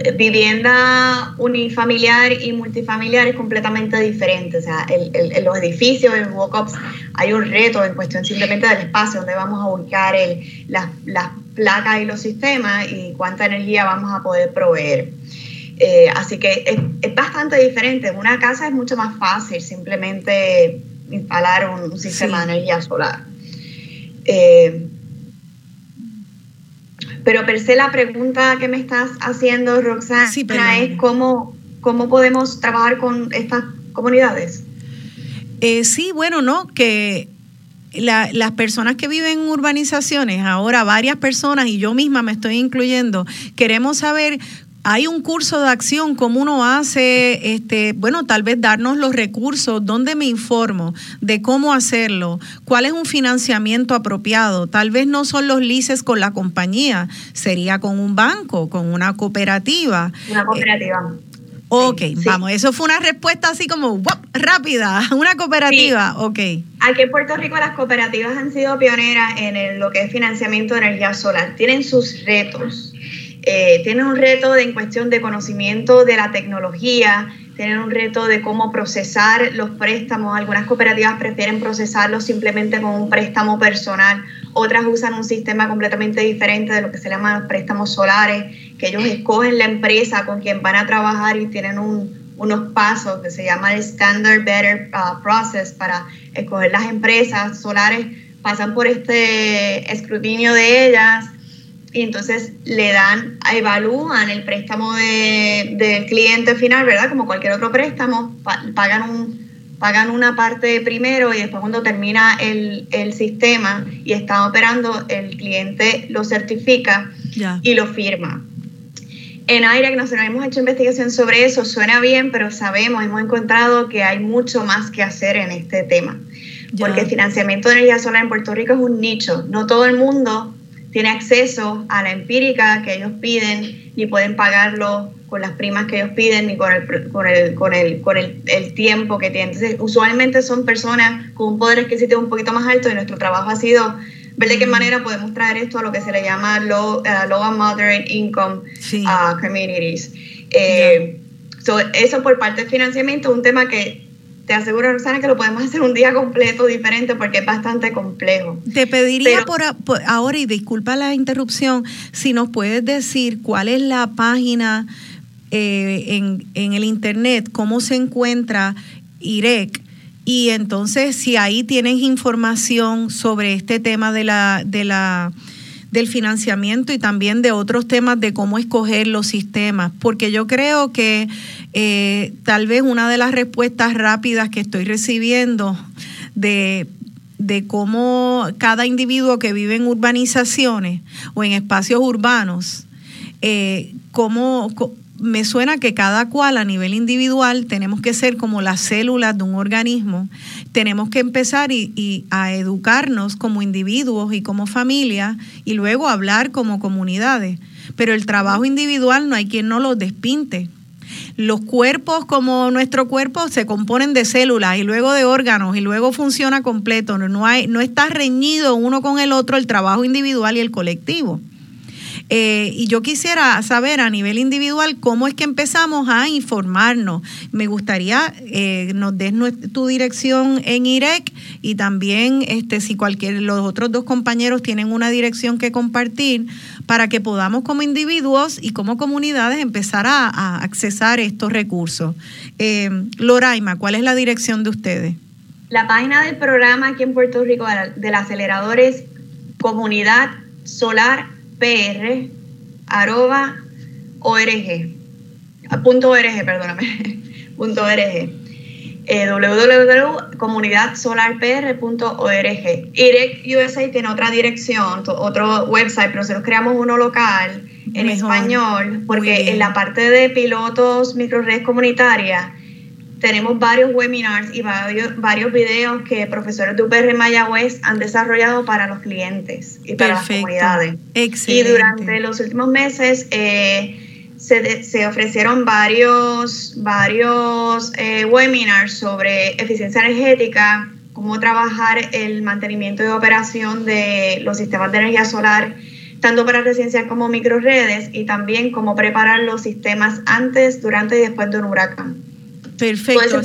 eh, vivienda unifamiliar y multifamiliar es completamente diferente. O sea, el, los edificios, en walk-ups, hay un reto en cuestión simplemente del espacio donde vamos a ubicar las, placas y los sistemas y cuánta energía vamos a poder proveer. Eh, así que es, bastante diferente. En una casa es mucho más fácil simplemente instalar un, sistema de energía solar. Eh, pero per se la pregunta que me estás haciendo, Roxana, es cómo, cómo podemos trabajar con estas comunidades. Eh, sí, bueno, no, que las personas que viven en urbanizaciones, ahora varias personas y yo misma me estoy incluyendo, queremos saber hay un curso de acción, cómo uno hace, este, bueno, tal vez darnos los recursos, dónde me informo de cómo hacerlo, cuál es un financiamiento apropiado. Tal vez no son los lices con la compañía, sería con un banco, con una cooperativa. Una cooperativa. ok, vamos, eso fue una respuesta así como rápida, una cooperativa, ok. Aquí en Puerto Rico las cooperativas han sido pioneras en lo que es financiamiento de energía solar. Tienen sus retos eh, tienen un reto de, en cuestión de conocimiento de la tecnología, tienen un reto de cómo procesar los préstamos. Algunas cooperativas prefieren procesarlos simplemente con un préstamo personal, otras usan un sistema completamente diferente de lo que se llaman los préstamos solares, que ellos escogen la empresa con quien van a trabajar y tienen unos pasos que se llama el Standard Better uh, Process para escoger las empresas solares, pasan por este escrutinio de ellas y entonces le dan, evalúan el préstamo del cliente final, ¿verdad? Como cualquier otro préstamo, pagan un pagan una parte primero y después cuando termina el, sistema y está operando, el cliente lo certifica y lo firma. En que nosotros hemos hecho investigación sobre eso, suena bien, pero sabemos, hemos encontrado que hay mucho más que hacer en este tema. Porque el financiamiento de energía solar en Puerto Rico es un nicho. No todo el mundo tiene acceso a la empírica que ellos piden, ni pueden pagarlo con las primas que ellos piden, ni con el, con el, con el, con el, tiempo que tienen. Entonces, usualmente son personas con un poder adquisitivo un poquito más alto y nuestro trabajo ha sido ver de qué manera podemos traer esto a lo que se le llama low, uh, low and moderate income uh, communities. Eh, eso por parte del financiamiento, un tema que te aseguro, Rosana, que lo podemos hacer un día completo diferente porque es bastante complejo. Te pediría por, ahora, y disculpa la interrupción, si nos puedes decir cuál es la página eh, en, en el internet, cómo se encuentra IREC. Y entonces, si ahí tienes información sobre este tema de la, de la del financiamiento y también de otros temas de cómo escoger los sistemas, porque yo creo que eh, tal vez una de las respuestas rápidas que estoy recibiendo de de cómo cada individuo que vive en urbanizaciones o en espacios urbanos, eh, cómo, me suena que cada cual a nivel individual tenemos que ser como las células de un organismo, tenemos que empezar y, a educarnos como individuos y como familia y luego hablar como comunidades. Pero el trabajo individual no hay quien no lo despinte. Los cuerpos como nuestro cuerpo se componen de células y luego de órganos y luego funciona completo. No, hay, no está reñido uno con el otro el trabajo individual y el colectivo. Eh, y yo quisiera saber a nivel individual cómo es que empezamos a informarnos. Me gustaría eh, nos des tu dirección en IREC y también este, si cualquier los otros dos compañeros tienen una dirección que compartir para que podamos como individuos y como comunidades empezar a, a accesar estos recursos. Eh, Loraima, ¿cuál es la dirección de ustedes? La página del programa aquí en Puerto Rico del acelerador es comunidad solar pr arroba org punto org perdóname. Punto org eh, www.comunidadsolarpr.org IREC USA tiene otra dirección, otro website, pero nosotros creamos uno local en español, porque en la parte de pilotos microredes comunitarias tenemos varios webinars y varios, varios videos que profesores de UPR Mayagüez han desarrollado para los clientes y para las comunidades. Excelente. Y durante los últimos meses eh, se, ofrecieron varios, varios eh, webinars sobre eficiencia energética, cómo trabajar el mantenimiento y operación de los sistemas de energía solar, tanto para residencial como microredes, y también cómo preparar los sistemas antes, durante y después de un huracán. Perfecto.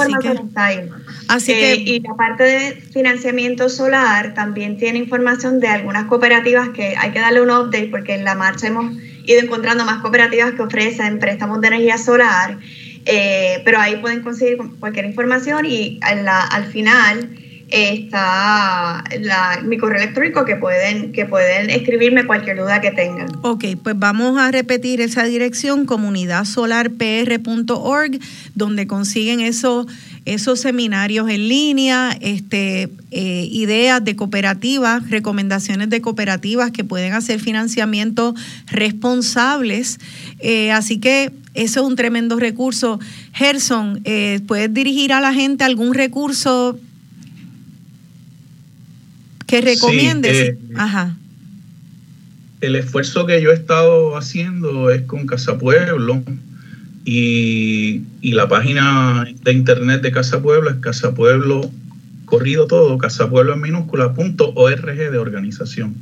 así que, Y la parte de financiamiento solar también tiene información de algunas cooperativas que hay que darle un update porque en la marcha hemos ido encontrando más cooperativas que ofrecen préstamos de energía solar, eh, pero ahí pueden conseguir cualquier información y al final está mi correo electrónico que pueden, que pueden escribirme cualquier duda que tengan. Ok, pues vamos a repetir esa dirección, comunidadsolarpr.org, donde consiguen esos, esos seminarios en línea, este, eh, ideas de cooperativas, recomendaciones de cooperativas que pueden hacer financiamientos responsables. Eh, así que eso es un tremendo recurso. Gerson, eh, ¿puedes dirigir a la gente algún recurso que recomiendes. Eh, Ajá. El esfuerzo que yo he estado haciendo es con Casa Pueblo y, la página de internet de Casa Pueblo es Casa Pueblo, corrido todo, casapueblo en minúscula, punto org de organización,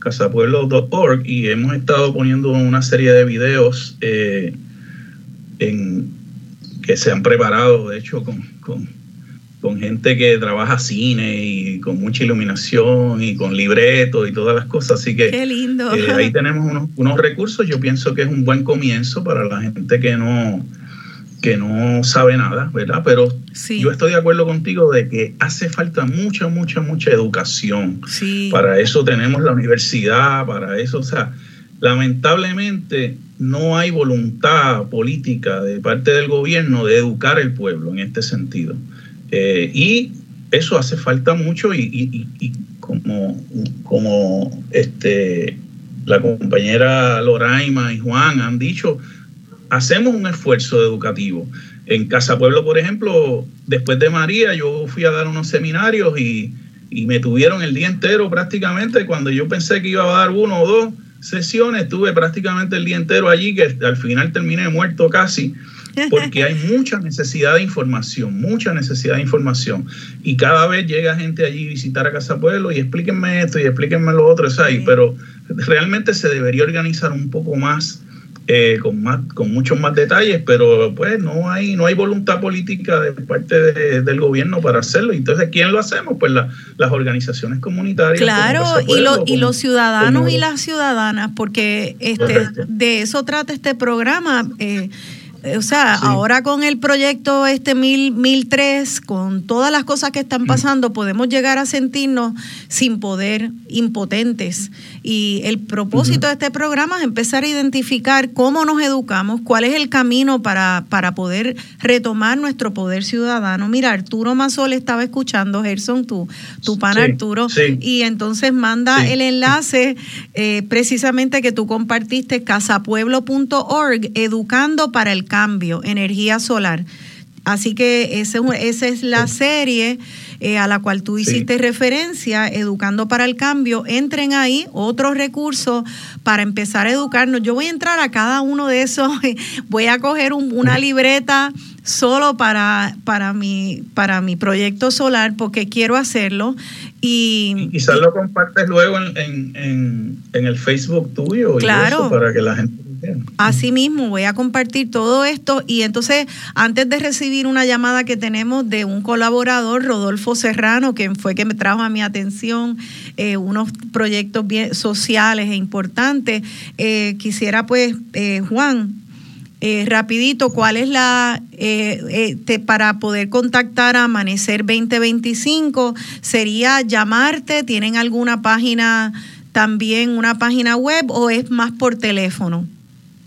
casapueblo.org y hemos estado poniendo una serie de videos eh, en, que se han preparado, de hecho, con con gente que trabaja cine y con mucha iluminación y con libretos y todas las cosas. Así que Qué lindo. Eh, ahí tenemos unos, recursos. Yo pienso que es un buen comienzo para la gente que no, que no sabe nada, ¿verdad? Pero yo estoy de acuerdo contigo de que hace falta mucha, mucha, mucha educación. Sí. Para eso tenemos la universidad, para eso, o sea, lamentablemente no hay voluntad política de parte del gobierno de educar al pueblo en este sentido. Eh, y eso hace falta mucho y, como, como este, la compañera Loraima y Juan han dicho, hacemos un esfuerzo educativo. En Casa Pueblo, por ejemplo, después de María, yo fui a dar unos seminarios y, y me tuvieron el día entero prácticamente. Cuando yo pensé que iba a dar uno o dos sesiones, estuve prácticamente el día entero allí, que al final terminé muerto casi porque hay mucha necesidad de información, mucha necesidad de información. Y cada vez llega gente allí a visitar a Casa Pueblo y explíquenme esto y explíquenme lo otro, ahí, pero realmente se debería organizar un poco más. Eh, con más con muchos más detalles pero pues no hay no hay voluntad política de parte del gobierno para hacerlo entonces quién lo hacemos pues las organizaciones comunitarias claro y, y los ciudadanos y las ciudadanas porque este de eso trata este programa eh, o sea, ahora con el proyecto este 1003, con todas las cosas que están pasando, podemos llegar a sentirnos sin poder, impotentes. Y el propósito de este programa es empezar a identificar cómo nos educamos, cuál es el camino para, para poder retomar nuestro poder ciudadano. Mira, Arturo Mazol estaba escuchando, Gerson, tu, tu pan Arturo, y entonces manda el enlace eh, precisamente que tú compartiste, casapueblo.org, educando para el cambio, energía solar. Así que ese, esa es la serie eh, a la cual tú hiciste referencia, Educando para el Cambio. Entren ahí, otros recursos para empezar a educarnos. Yo voy a entrar a cada uno de esos, voy a coger una libreta solo para, para, mi, para mi proyecto solar porque quiero hacerlo. Y, quizás lo compartes luego en, en, en, el Facebook tuyo claro. para que la gente Así mismo, voy a compartir todo esto y entonces antes de recibir una llamada que tenemos de un colaborador, Rodolfo Serrano, que fue que me trajo a mi atención eh, unos proyectos bien sociales e importantes, eh, quisiera pues, eh, Juan, rapidito, ¿cuál es la, para poder contactar a Amanecer 2025? ¿Sería llamarte? ¿Tienen alguna página también, una página web o es más por teléfono?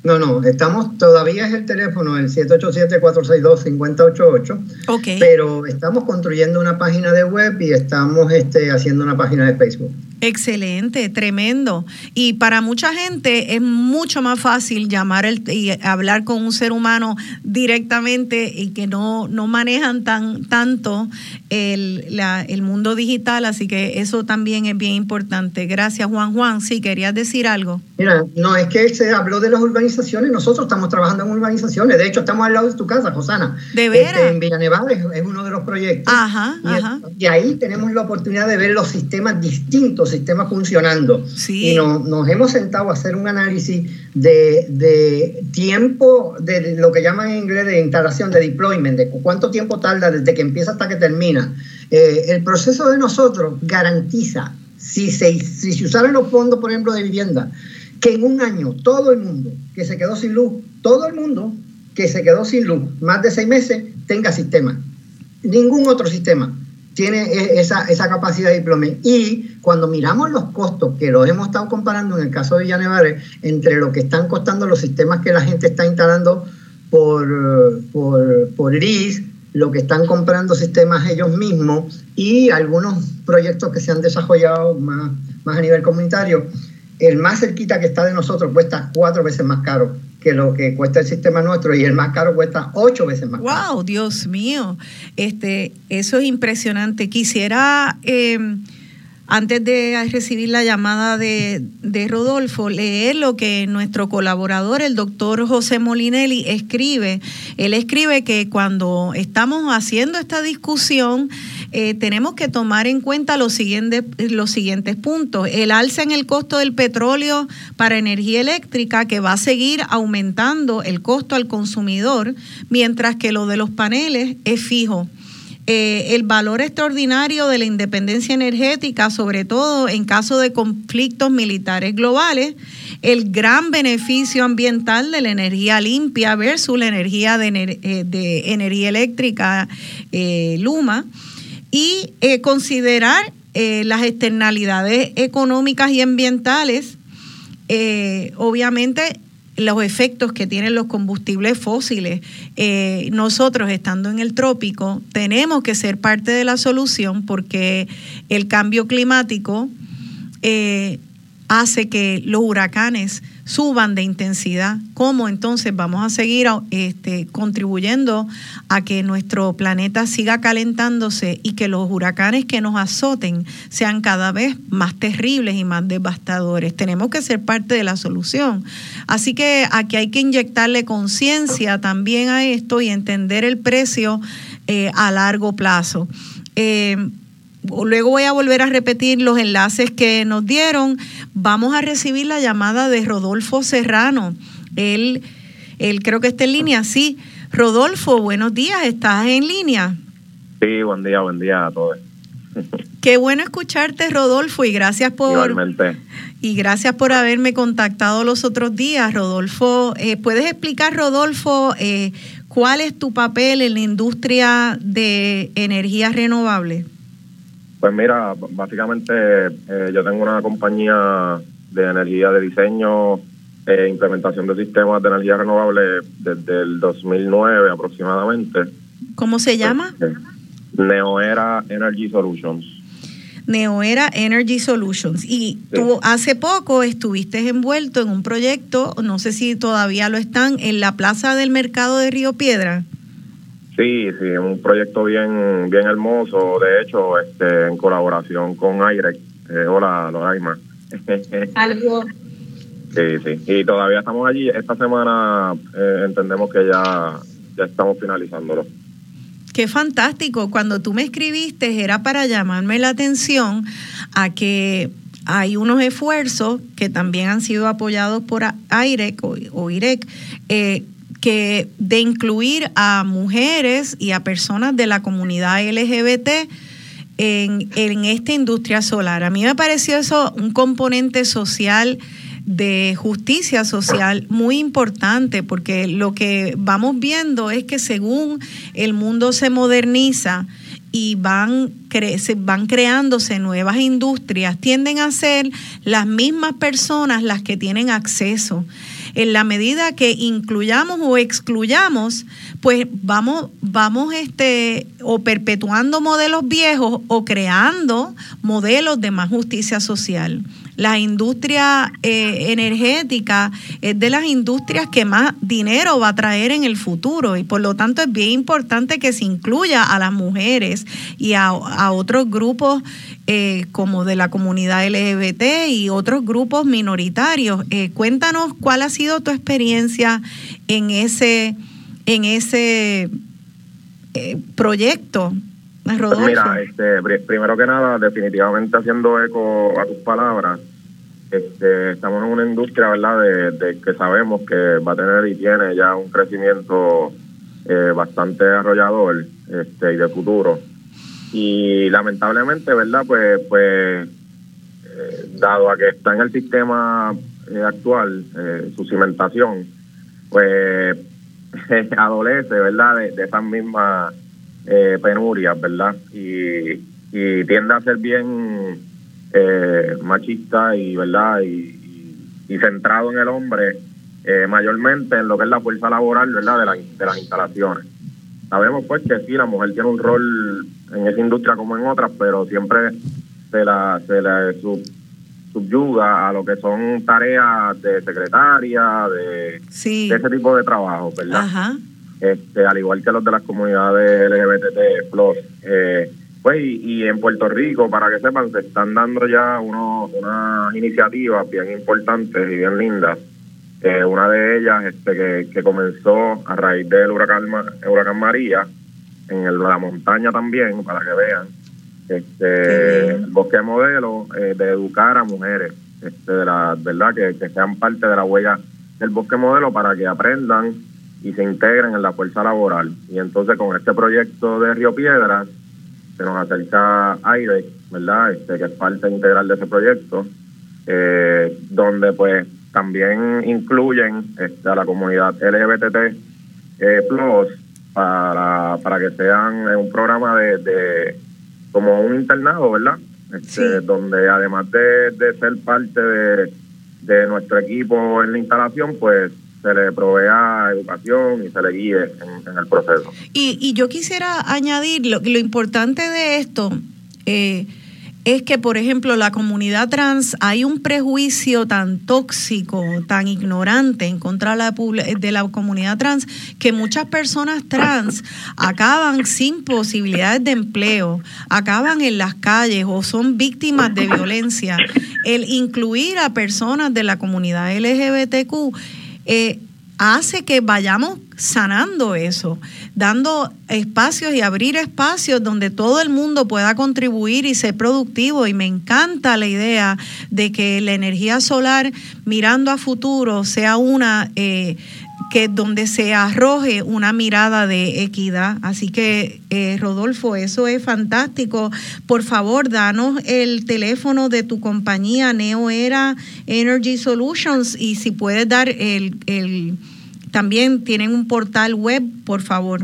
No, no, estamos, todavía es el teléfono, el 787-462-5088. Ok. Pero estamos construyendo una página de web y estamos este, haciendo una página de Facebook. Excelente, tremendo. Y para mucha gente es mucho más fácil llamar el, y hablar con un ser humano directamente y que no, no manejan tan, tanto el, la, el mundo digital, así que eso también es bien importante. Gracias, Juan Juan. Sí, querías decir algo. Mira, no, es que se habló de las urbanizaciones, nosotros estamos trabajando en urbanizaciones, de hecho estamos al lado de tu casa, Josana. De veras. Este, en Villanevar es, es, uno de los proyectos. Ajá, y, ajá. y ahí tenemos la oportunidad de ver los sistemas distintos sistema funcionando. Y nos hemos sentado a hacer un análisis de, de, tiempo, de lo que llaman en inglés de instalación, de deployment, de cuánto tiempo tarda desde que empieza hasta que termina. Eh, el proceso de nosotros garantiza, si se, si se usaran los fondos, por ejemplo, de vivienda, que en un año todo el mundo que se quedó sin luz, todo el mundo que se quedó sin luz más de seis meses, tenga sistema. Ningún otro sistema tiene e, esa, esa capacidad de diplome. Y cuando miramos los costos, que los hemos estado comparando en el caso de Villanevares, entre lo que están costando los sistemas que la gente está instalando por, por, por LIS, lo que están comprando sistemas ellos mismos y algunos proyectos que se han desarrollado más, más a nivel comunitario, el más cerquita que está de nosotros cuesta cuatro veces más caro que lo que cuesta el sistema nuestro y el más caro cuesta ocho veces más caro. ¡Wow! Dios mío, este, eso es impresionante. Quisiera, eh, antes de recibir la llamada de, de, Rodolfo, leer lo que nuestro colaborador, el doctor José Molinelli, escribe. Él escribe que cuando estamos haciendo esta discusión, eh, tenemos que tomar en cuenta los siguientes, los siguientes puntos. El alza en el costo del petróleo para energía eléctrica que va a seguir aumentando el costo al consumidor, mientras que lo de los paneles es fijo. Eh, el valor extraordinario de la independencia energética, sobre todo en caso de conflictos militares globales, el gran beneficio ambiental de la energía limpia versus la energía de, eh, de energía eléctrica Luma y eh, considerar eh, las externalidades económicas y ambientales, eh, obviamente los efectos que tienen los combustibles fósiles. nosotros, estando en el trópico, tenemos que ser parte de la solución porque el cambio climático hace que los huracanes suban de intensidad, ¿cómo entonces vamos a seguir este, contribuyendo a que nuestro planeta siga calentándose y que los huracanes que nos azoten sean cada vez más terribles y más devastadores? Tenemos que ser parte de la solución. Así que aquí hay que inyectarle conciencia también a esto y entender el precio eh, a largo plazo. Eh, Luego voy a volver a repetir los enlaces que nos dieron. Vamos a recibir la llamada de Rodolfo Serrano. Él, él creo que está en línea, sí. Rodolfo, buenos días, ¿estás en línea? Sí, buen día, buen día a todos. Qué bueno escucharte, Rodolfo, y gracias por y gracias por haberme contactado los otros días, Rodolfo. Eh, ¿Puedes explicar, Rodolfo, eh, cuál es tu papel en la industria de energías renovables? Pues mira, básicamente eh, yo tengo una compañía de energía de diseño e implementación de sistemas de energía renovable desde el 2009 aproximadamente. ¿Cómo se llama? Neoera Energy Solutions. Neoera Energy Solutions. Y tú hace poco estuviste envuelto en un proyecto, no sé si todavía lo están, en la Plaza del Mercado de Río Piedra. Sí, sí, un proyecto bien bien hermoso, de hecho, este en colaboración con Aire. Eh, hola, Loraima. Algo. Sí, sí, y todavía estamos allí. Esta semana eh, entendemos que ya, ya estamos finalizándolo. Qué fantástico. Cuando tú me escribiste era para llamarme la atención a que hay unos esfuerzos que también han sido apoyados por AIREC o, IREC, eh, que de incluir a mujeres y a personas de la comunidad LGBT en, en esta industria solar. A mí me pareció eso un componente social de justicia social muy importante, porque lo que vamos viendo es que según el mundo se moderniza, y van, cre van creándose nuevas industrias, tienden a ser las mismas personas las que tienen acceso. En la medida que incluyamos o excluyamos, pues vamos, vamos este, o perpetuando modelos viejos o creando modelos de más justicia social la industria eh, energética es de las industrias que más dinero va a traer en el futuro y por lo tanto es bien importante que se incluya a las mujeres y a, otros grupos eh, como de la comunidad LGBT y otros grupos minoritarios. Eh, cuéntanos cuál ha sido tu experiencia en ese, en ese proyecto. Pues mira, este, primero que nada, definitivamente haciendo eco a tus palabras, este, estamos en una industria, ¿verdad?, de, que sabemos que va a tener y tiene ya un crecimiento eh, bastante arrollador este, y de futuro. Y lamentablemente, ¿verdad?, pues, pues eh, dado a que está en el sistema eh, actual, su cimentación, pues adolece, ¿verdad?, de, de esas mismas eh, penurias, ¿verdad? Y, tiende a ser bien eh, machista y, ¿verdad? Y, centrado en el hombre, eh, mayormente en lo que es la fuerza laboral, ¿verdad? De, de las instalaciones. Sabemos pues que sí, la mujer tiene un rol en esa industria como en otras, pero siempre se la, se la subyuga a lo que son tareas de secretaria, de, de ese tipo de trabajo, ¿verdad? Ajá este, al igual que los de las comunidades LGBT plus. Eh, pues y, en Puerto Rico, para que sepan, se están dando ya unos, unas iniciativas bien importantes y bien lindas. Eh, una de ellas este, que, comenzó a raíz del huracán, huracán María, en el, la montaña también, para que vean, este, el bosque modelo eh, de educar a mujeres, este, de la verdad que, que sean parte de la huella del bosque modelo para que aprendan y se integren en la fuerza laboral. Y entonces con este proyecto de Río Piedras se nos acerca Aire, ¿verdad? Este, que es parte integral de ese proyecto, eh, donde pues también incluyen este, a la comunidad LGBT eh, Plus para, para que sean un programa de, como un internado, ¿verdad? Este, Donde además de, de ser parte de, de nuestro equipo en la instalación, pues se le provea educación y se le guíe en, el proceso. Y, y, yo quisiera añadir lo, lo importante de esto. Eh, es que, por ejemplo, la comunidad trans, hay un prejuicio tan tóxico, tan ignorante en contra de la, de la comunidad trans, que muchas personas trans acaban sin posibilidades de empleo, acaban en las calles o son víctimas de violencia. El incluir a personas de la comunidad LGBTQ eh, hace que vayamos sanando eso, dando espacios y abrir espacios donde todo el mundo pueda contribuir y ser productivo. Y me encanta la idea de que la energía solar mirando a futuro sea una... Eh, que donde se arroje una mirada de equidad. Así que, eh, Rodolfo, eso es fantástico. Por favor, danos el teléfono de tu compañía Neoera Energy Solutions y si puedes dar el, el también tienen un portal web, por favor.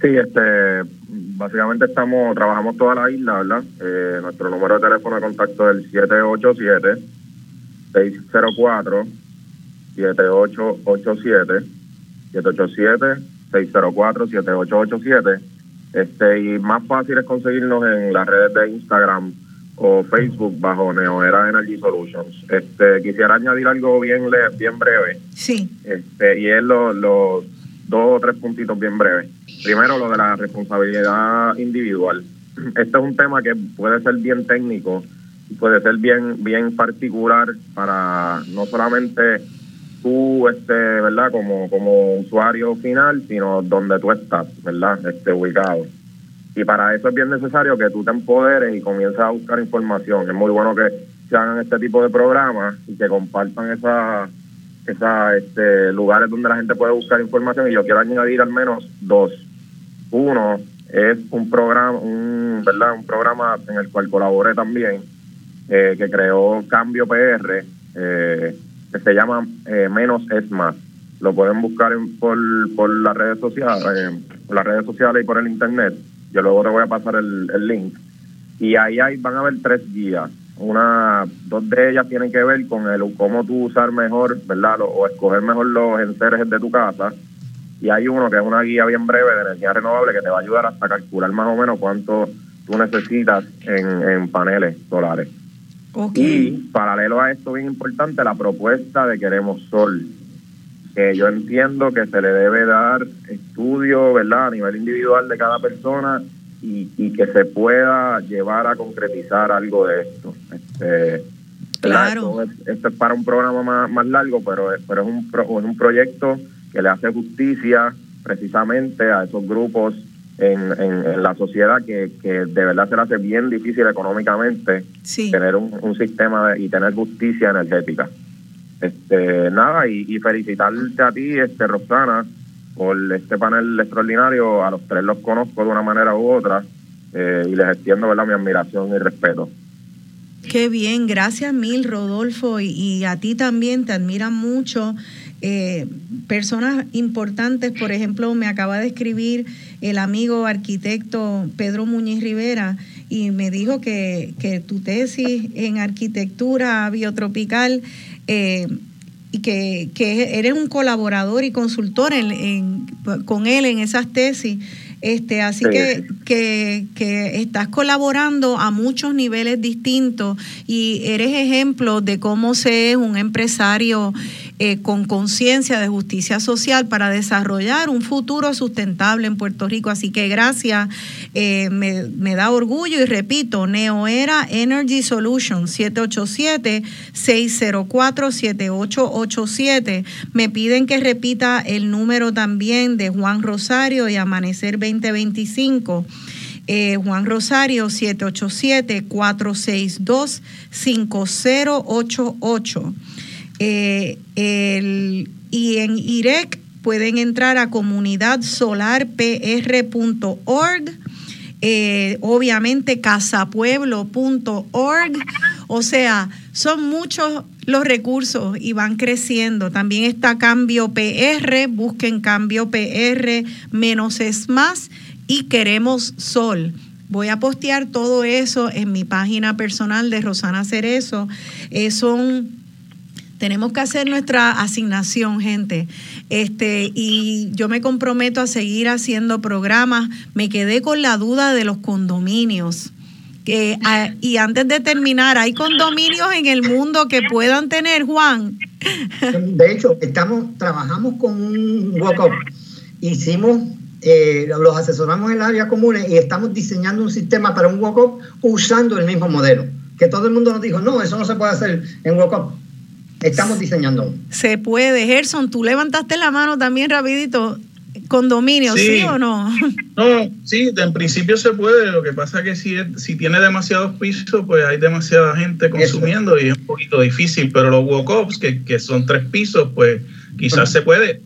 Sí, este, básicamente estamos, trabajamos toda la isla, ¿verdad? Eh, nuestro número de teléfono de contacto es el 787 604 7887 787-604-7887. Este, y más fácil es conseguirnos en las redes de Instagram o Facebook bajo Neoera Energy Solutions. Este, quisiera añadir algo bien bien breve. Sí. Este, y es los dos o tres puntitos bien breves. Primero, lo de la responsabilidad individual. Este es un tema que puede ser bien técnico y puede ser bien, bien particular para no solamente tú, este, ¿verdad? Como, como usuario final, sino donde tú estás, ¿verdad? Este, ubicado. Y para eso es bien necesario que tú te empoderes y comiences a buscar información. Es muy bueno que se hagan este tipo de programas y que compartan esas esa, este, lugares donde la gente puede buscar información. Y yo quiero añadir al menos dos. Uno es un programa, un, ¿verdad? Un programa en el cual colaboré también, eh, que creó Cambio PR. Eh, que se llama eh, Menos es Más. Lo pueden buscar por, por las redes sociales, eh, por las redes sociales y por el internet. Yo luego te voy a pasar el, link. Y ahí hay, van a haber tres guías. Una, dos de ellas tienen que ver con el cómo tú usar mejor, ¿verdad? o escoger mejor los enseres de tu casa. Y hay uno que es una guía bien breve de energía renovable que te va a ayudar hasta calcular más o menos cuánto tú necesitas en, en paneles solares. Y paralelo a esto, bien importante, la propuesta de Queremos Sol, que yo entiendo que se le debe dar estudio, ¿verdad?, a nivel individual de cada persona y, que se pueda llevar a concretizar algo de esto. Este, claro. Esto es, para un programa más, largo, pero, pero es, un, es un proyecto que le hace justicia precisamente a esos grupos en, en, la sociedad que, que, de verdad se le hace bien difícil económicamente tener un, sistema y tener justicia energética. Este, nada, y, y, felicitarte a ti, este Rosana, por este panel extraordinario. A los tres los conozco de una manera u otra eh, y les extiendo ¿verdad? mi admiración y respeto. Qué bien, gracias mil, Rodolfo, y, y a ti también te admiran mucho eh, personas importantes, por ejemplo, me acaba de escribir el amigo arquitecto Pedro Muñiz Rivera y me dijo que, tu tesis en arquitectura biotropical eh, y que, eres un colaborador y consultor con él en esas tesis. Este, así que, que, que, estás colaborando a muchos niveles distintos y eres ejemplo de cómo se es un empresario eh, con conciencia de justicia social para desarrollar un futuro sustentable en Puerto Rico. Así que gracias, eh, me, da orgullo y repito, Neoera Energy Solutions 787-604-7887. Me piden que repita el número también de Juan Rosario y Amanecer 2025. Eh, Juan Rosario 787-462-5088. Eh, el, y en IREC pueden entrar a comunidadsolarpr.org, eh, obviamente casapueblo.org, o sea, son muchos los recursos y van creciendo. También está Cambio PR, busquen Cambio PR, menos es más y queremos sol. Voy a postear todo eso en mi página personal de Rosana Cerezo. Eh, son tenemos que hacer nuestra asignación, gente. Este, y yo me comprometo a seguir haciendo programas. Me quedé con la duda de los condominios. Que, ah, y antes de terminar, ¿hay condominios en el mundo que puedan tener, Juan? De hecho, estamos, trabajamos con un walk-up. Hicimos, eh, los asesoramos en las áreas comunes y estamos diseñando un sistema para un walk-up usando el mismo modelo. Que todo el mundo nos dijo, no, eso no se puede hacer en walk-up Estamos diseñando. Se puede. Gerson, tú levantaste la mano también rapidito. ¿Condominio, sí, o no? No, sí, en principio se puede. Lo que pasa es que si, si tiene demasiados pisos, pues hay demasiada gente consumiendo y es un poquito difícil. Pero los walk-ups, que, que son tres pisos, pues quizás se puede.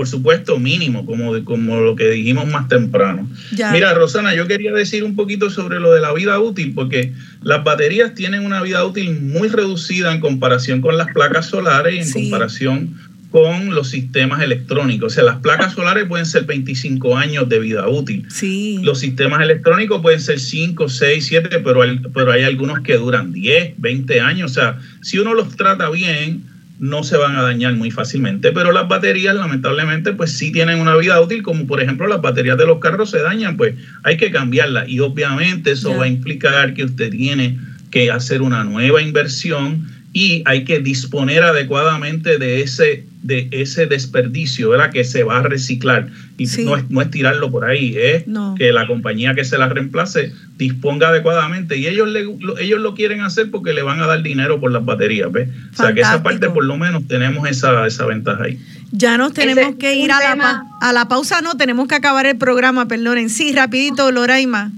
Por supuesto, mínimo, como, como lo que dijimos más temprano. Mira, Rosana, yo quería decir un poquito sobre lo de la vida útil, porque las baterías tienen una vida útil muy reducida en comparación con las placas solares y en comparación con los sistemas electrónicos. O sea, las placas solares pueden ser 25 años de vida útil. Sí. Los sistemas electrónicos pueden ser 5, 6, 7, pero hay, pero hay algunos que duran 10, 20 años. O sea, si uno los trata bien, no se van a dañar muy fácilmente, pero las baterías lamentablemente pues sí tienen una vida útil, como por ejemplo las baterías de los carros se dañan, pues hay que cambiarlas y obviamente eso va a implicar que usted tiene que hacer una nueva inversión y hay que disponer adecuadamente de ese de ese desperdicio, ¿verdad? Que se va a reciclar. Y no, es, no es tirarlo por ahí, es que la compañía que se la reemplace disponga adecuadamente. Y ellos, le, lo, ellos lo quieren hacer porque le van a dar dinero por las baterías, ¿ves? O sea que esa parte por lo menos tenemos esa, esa ventaja ahí. Ya nos tenemos que ir a la, a la pausa, no, tenemos que acabar el programa, perdonen. Sí, rapidito, Loraima.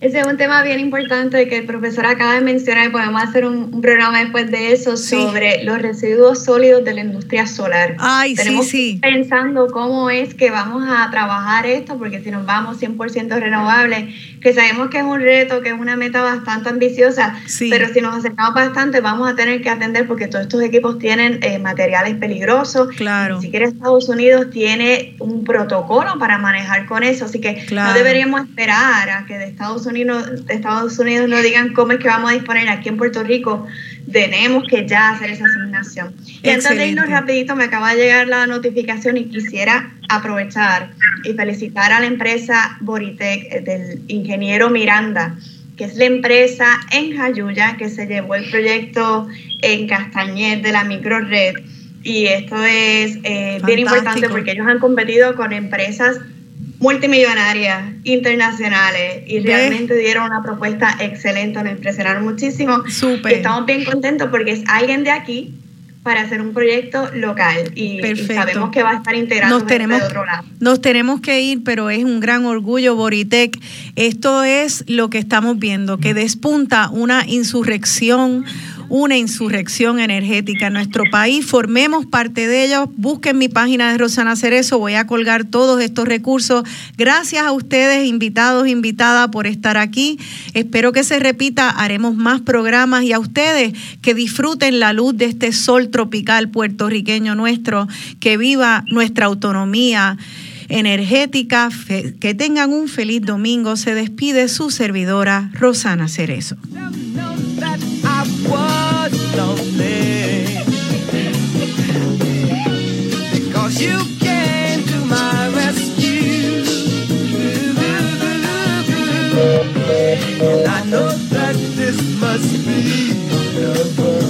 Ese es un tema bien importante que el profesor acaba de mencionar y podemos hacer un, programa después de eso sobre los residuos sólidos de la industria solar. Ay, sí, sí. Pensando cómo es que vamos a trabajar esto, porque si nos vamos 100% renovables, que sabemos que es un reto, que es una meta bastante ambiciosa, pero si nos acercamos bastante vamos a tener que atender porque todos estos equipos tienen eh, materiales peligrosos. Claro. Ni siquiera Estados Unidos tiene un protocolo para manejar con eso, así que no deberíamos esperar a que de Estados Unidos, Estados Unidos nos digan cómo es que vamos a disponer aquí en Puerto Rico, tenemos que ya hacer esa asignación. Y antes de irnos rapidito, me acaba de llegar la notificación y quisiera aprovechar y felicitar a la empresa Boritec del ingeniero Miranda, que es la empresa en Jayuya que se llevó el proyecto en Castañet de la microred. Y esto es eh, bien importante porque ellos han competido con empresas multimillonarias internacionales y realmente dieron una propuesta excelente, nos impresionaron muchísimo. estamos bien contentos porque es alguien de aquí para hacer un proyecto local y, sabemos que va a estar integrado nos tenemos, de otro lado. Nos tenemos que ir, pero es un gran orgullo, Boritec. Esto es lo que estamos viendo, que despunta una insurrección una insurrección energética en nuestro país. Formemos parte de ello. Busquen mi página de Rosana Cerezo. Voy a colgar todos estos recursos. Gracias a ustedes, invitados, invitadas, por estar aquí. Espero que se repita. Haremos más programas y a ustedes que disfruten la luz de este sol tropical puertorriqueño nuestro. Que viva nuestra autonomía energética. Que tengan un feliz domingo. Se despide su servidora Rosana Cerezo. Lonely because you came to my rescue. And I know that this must be.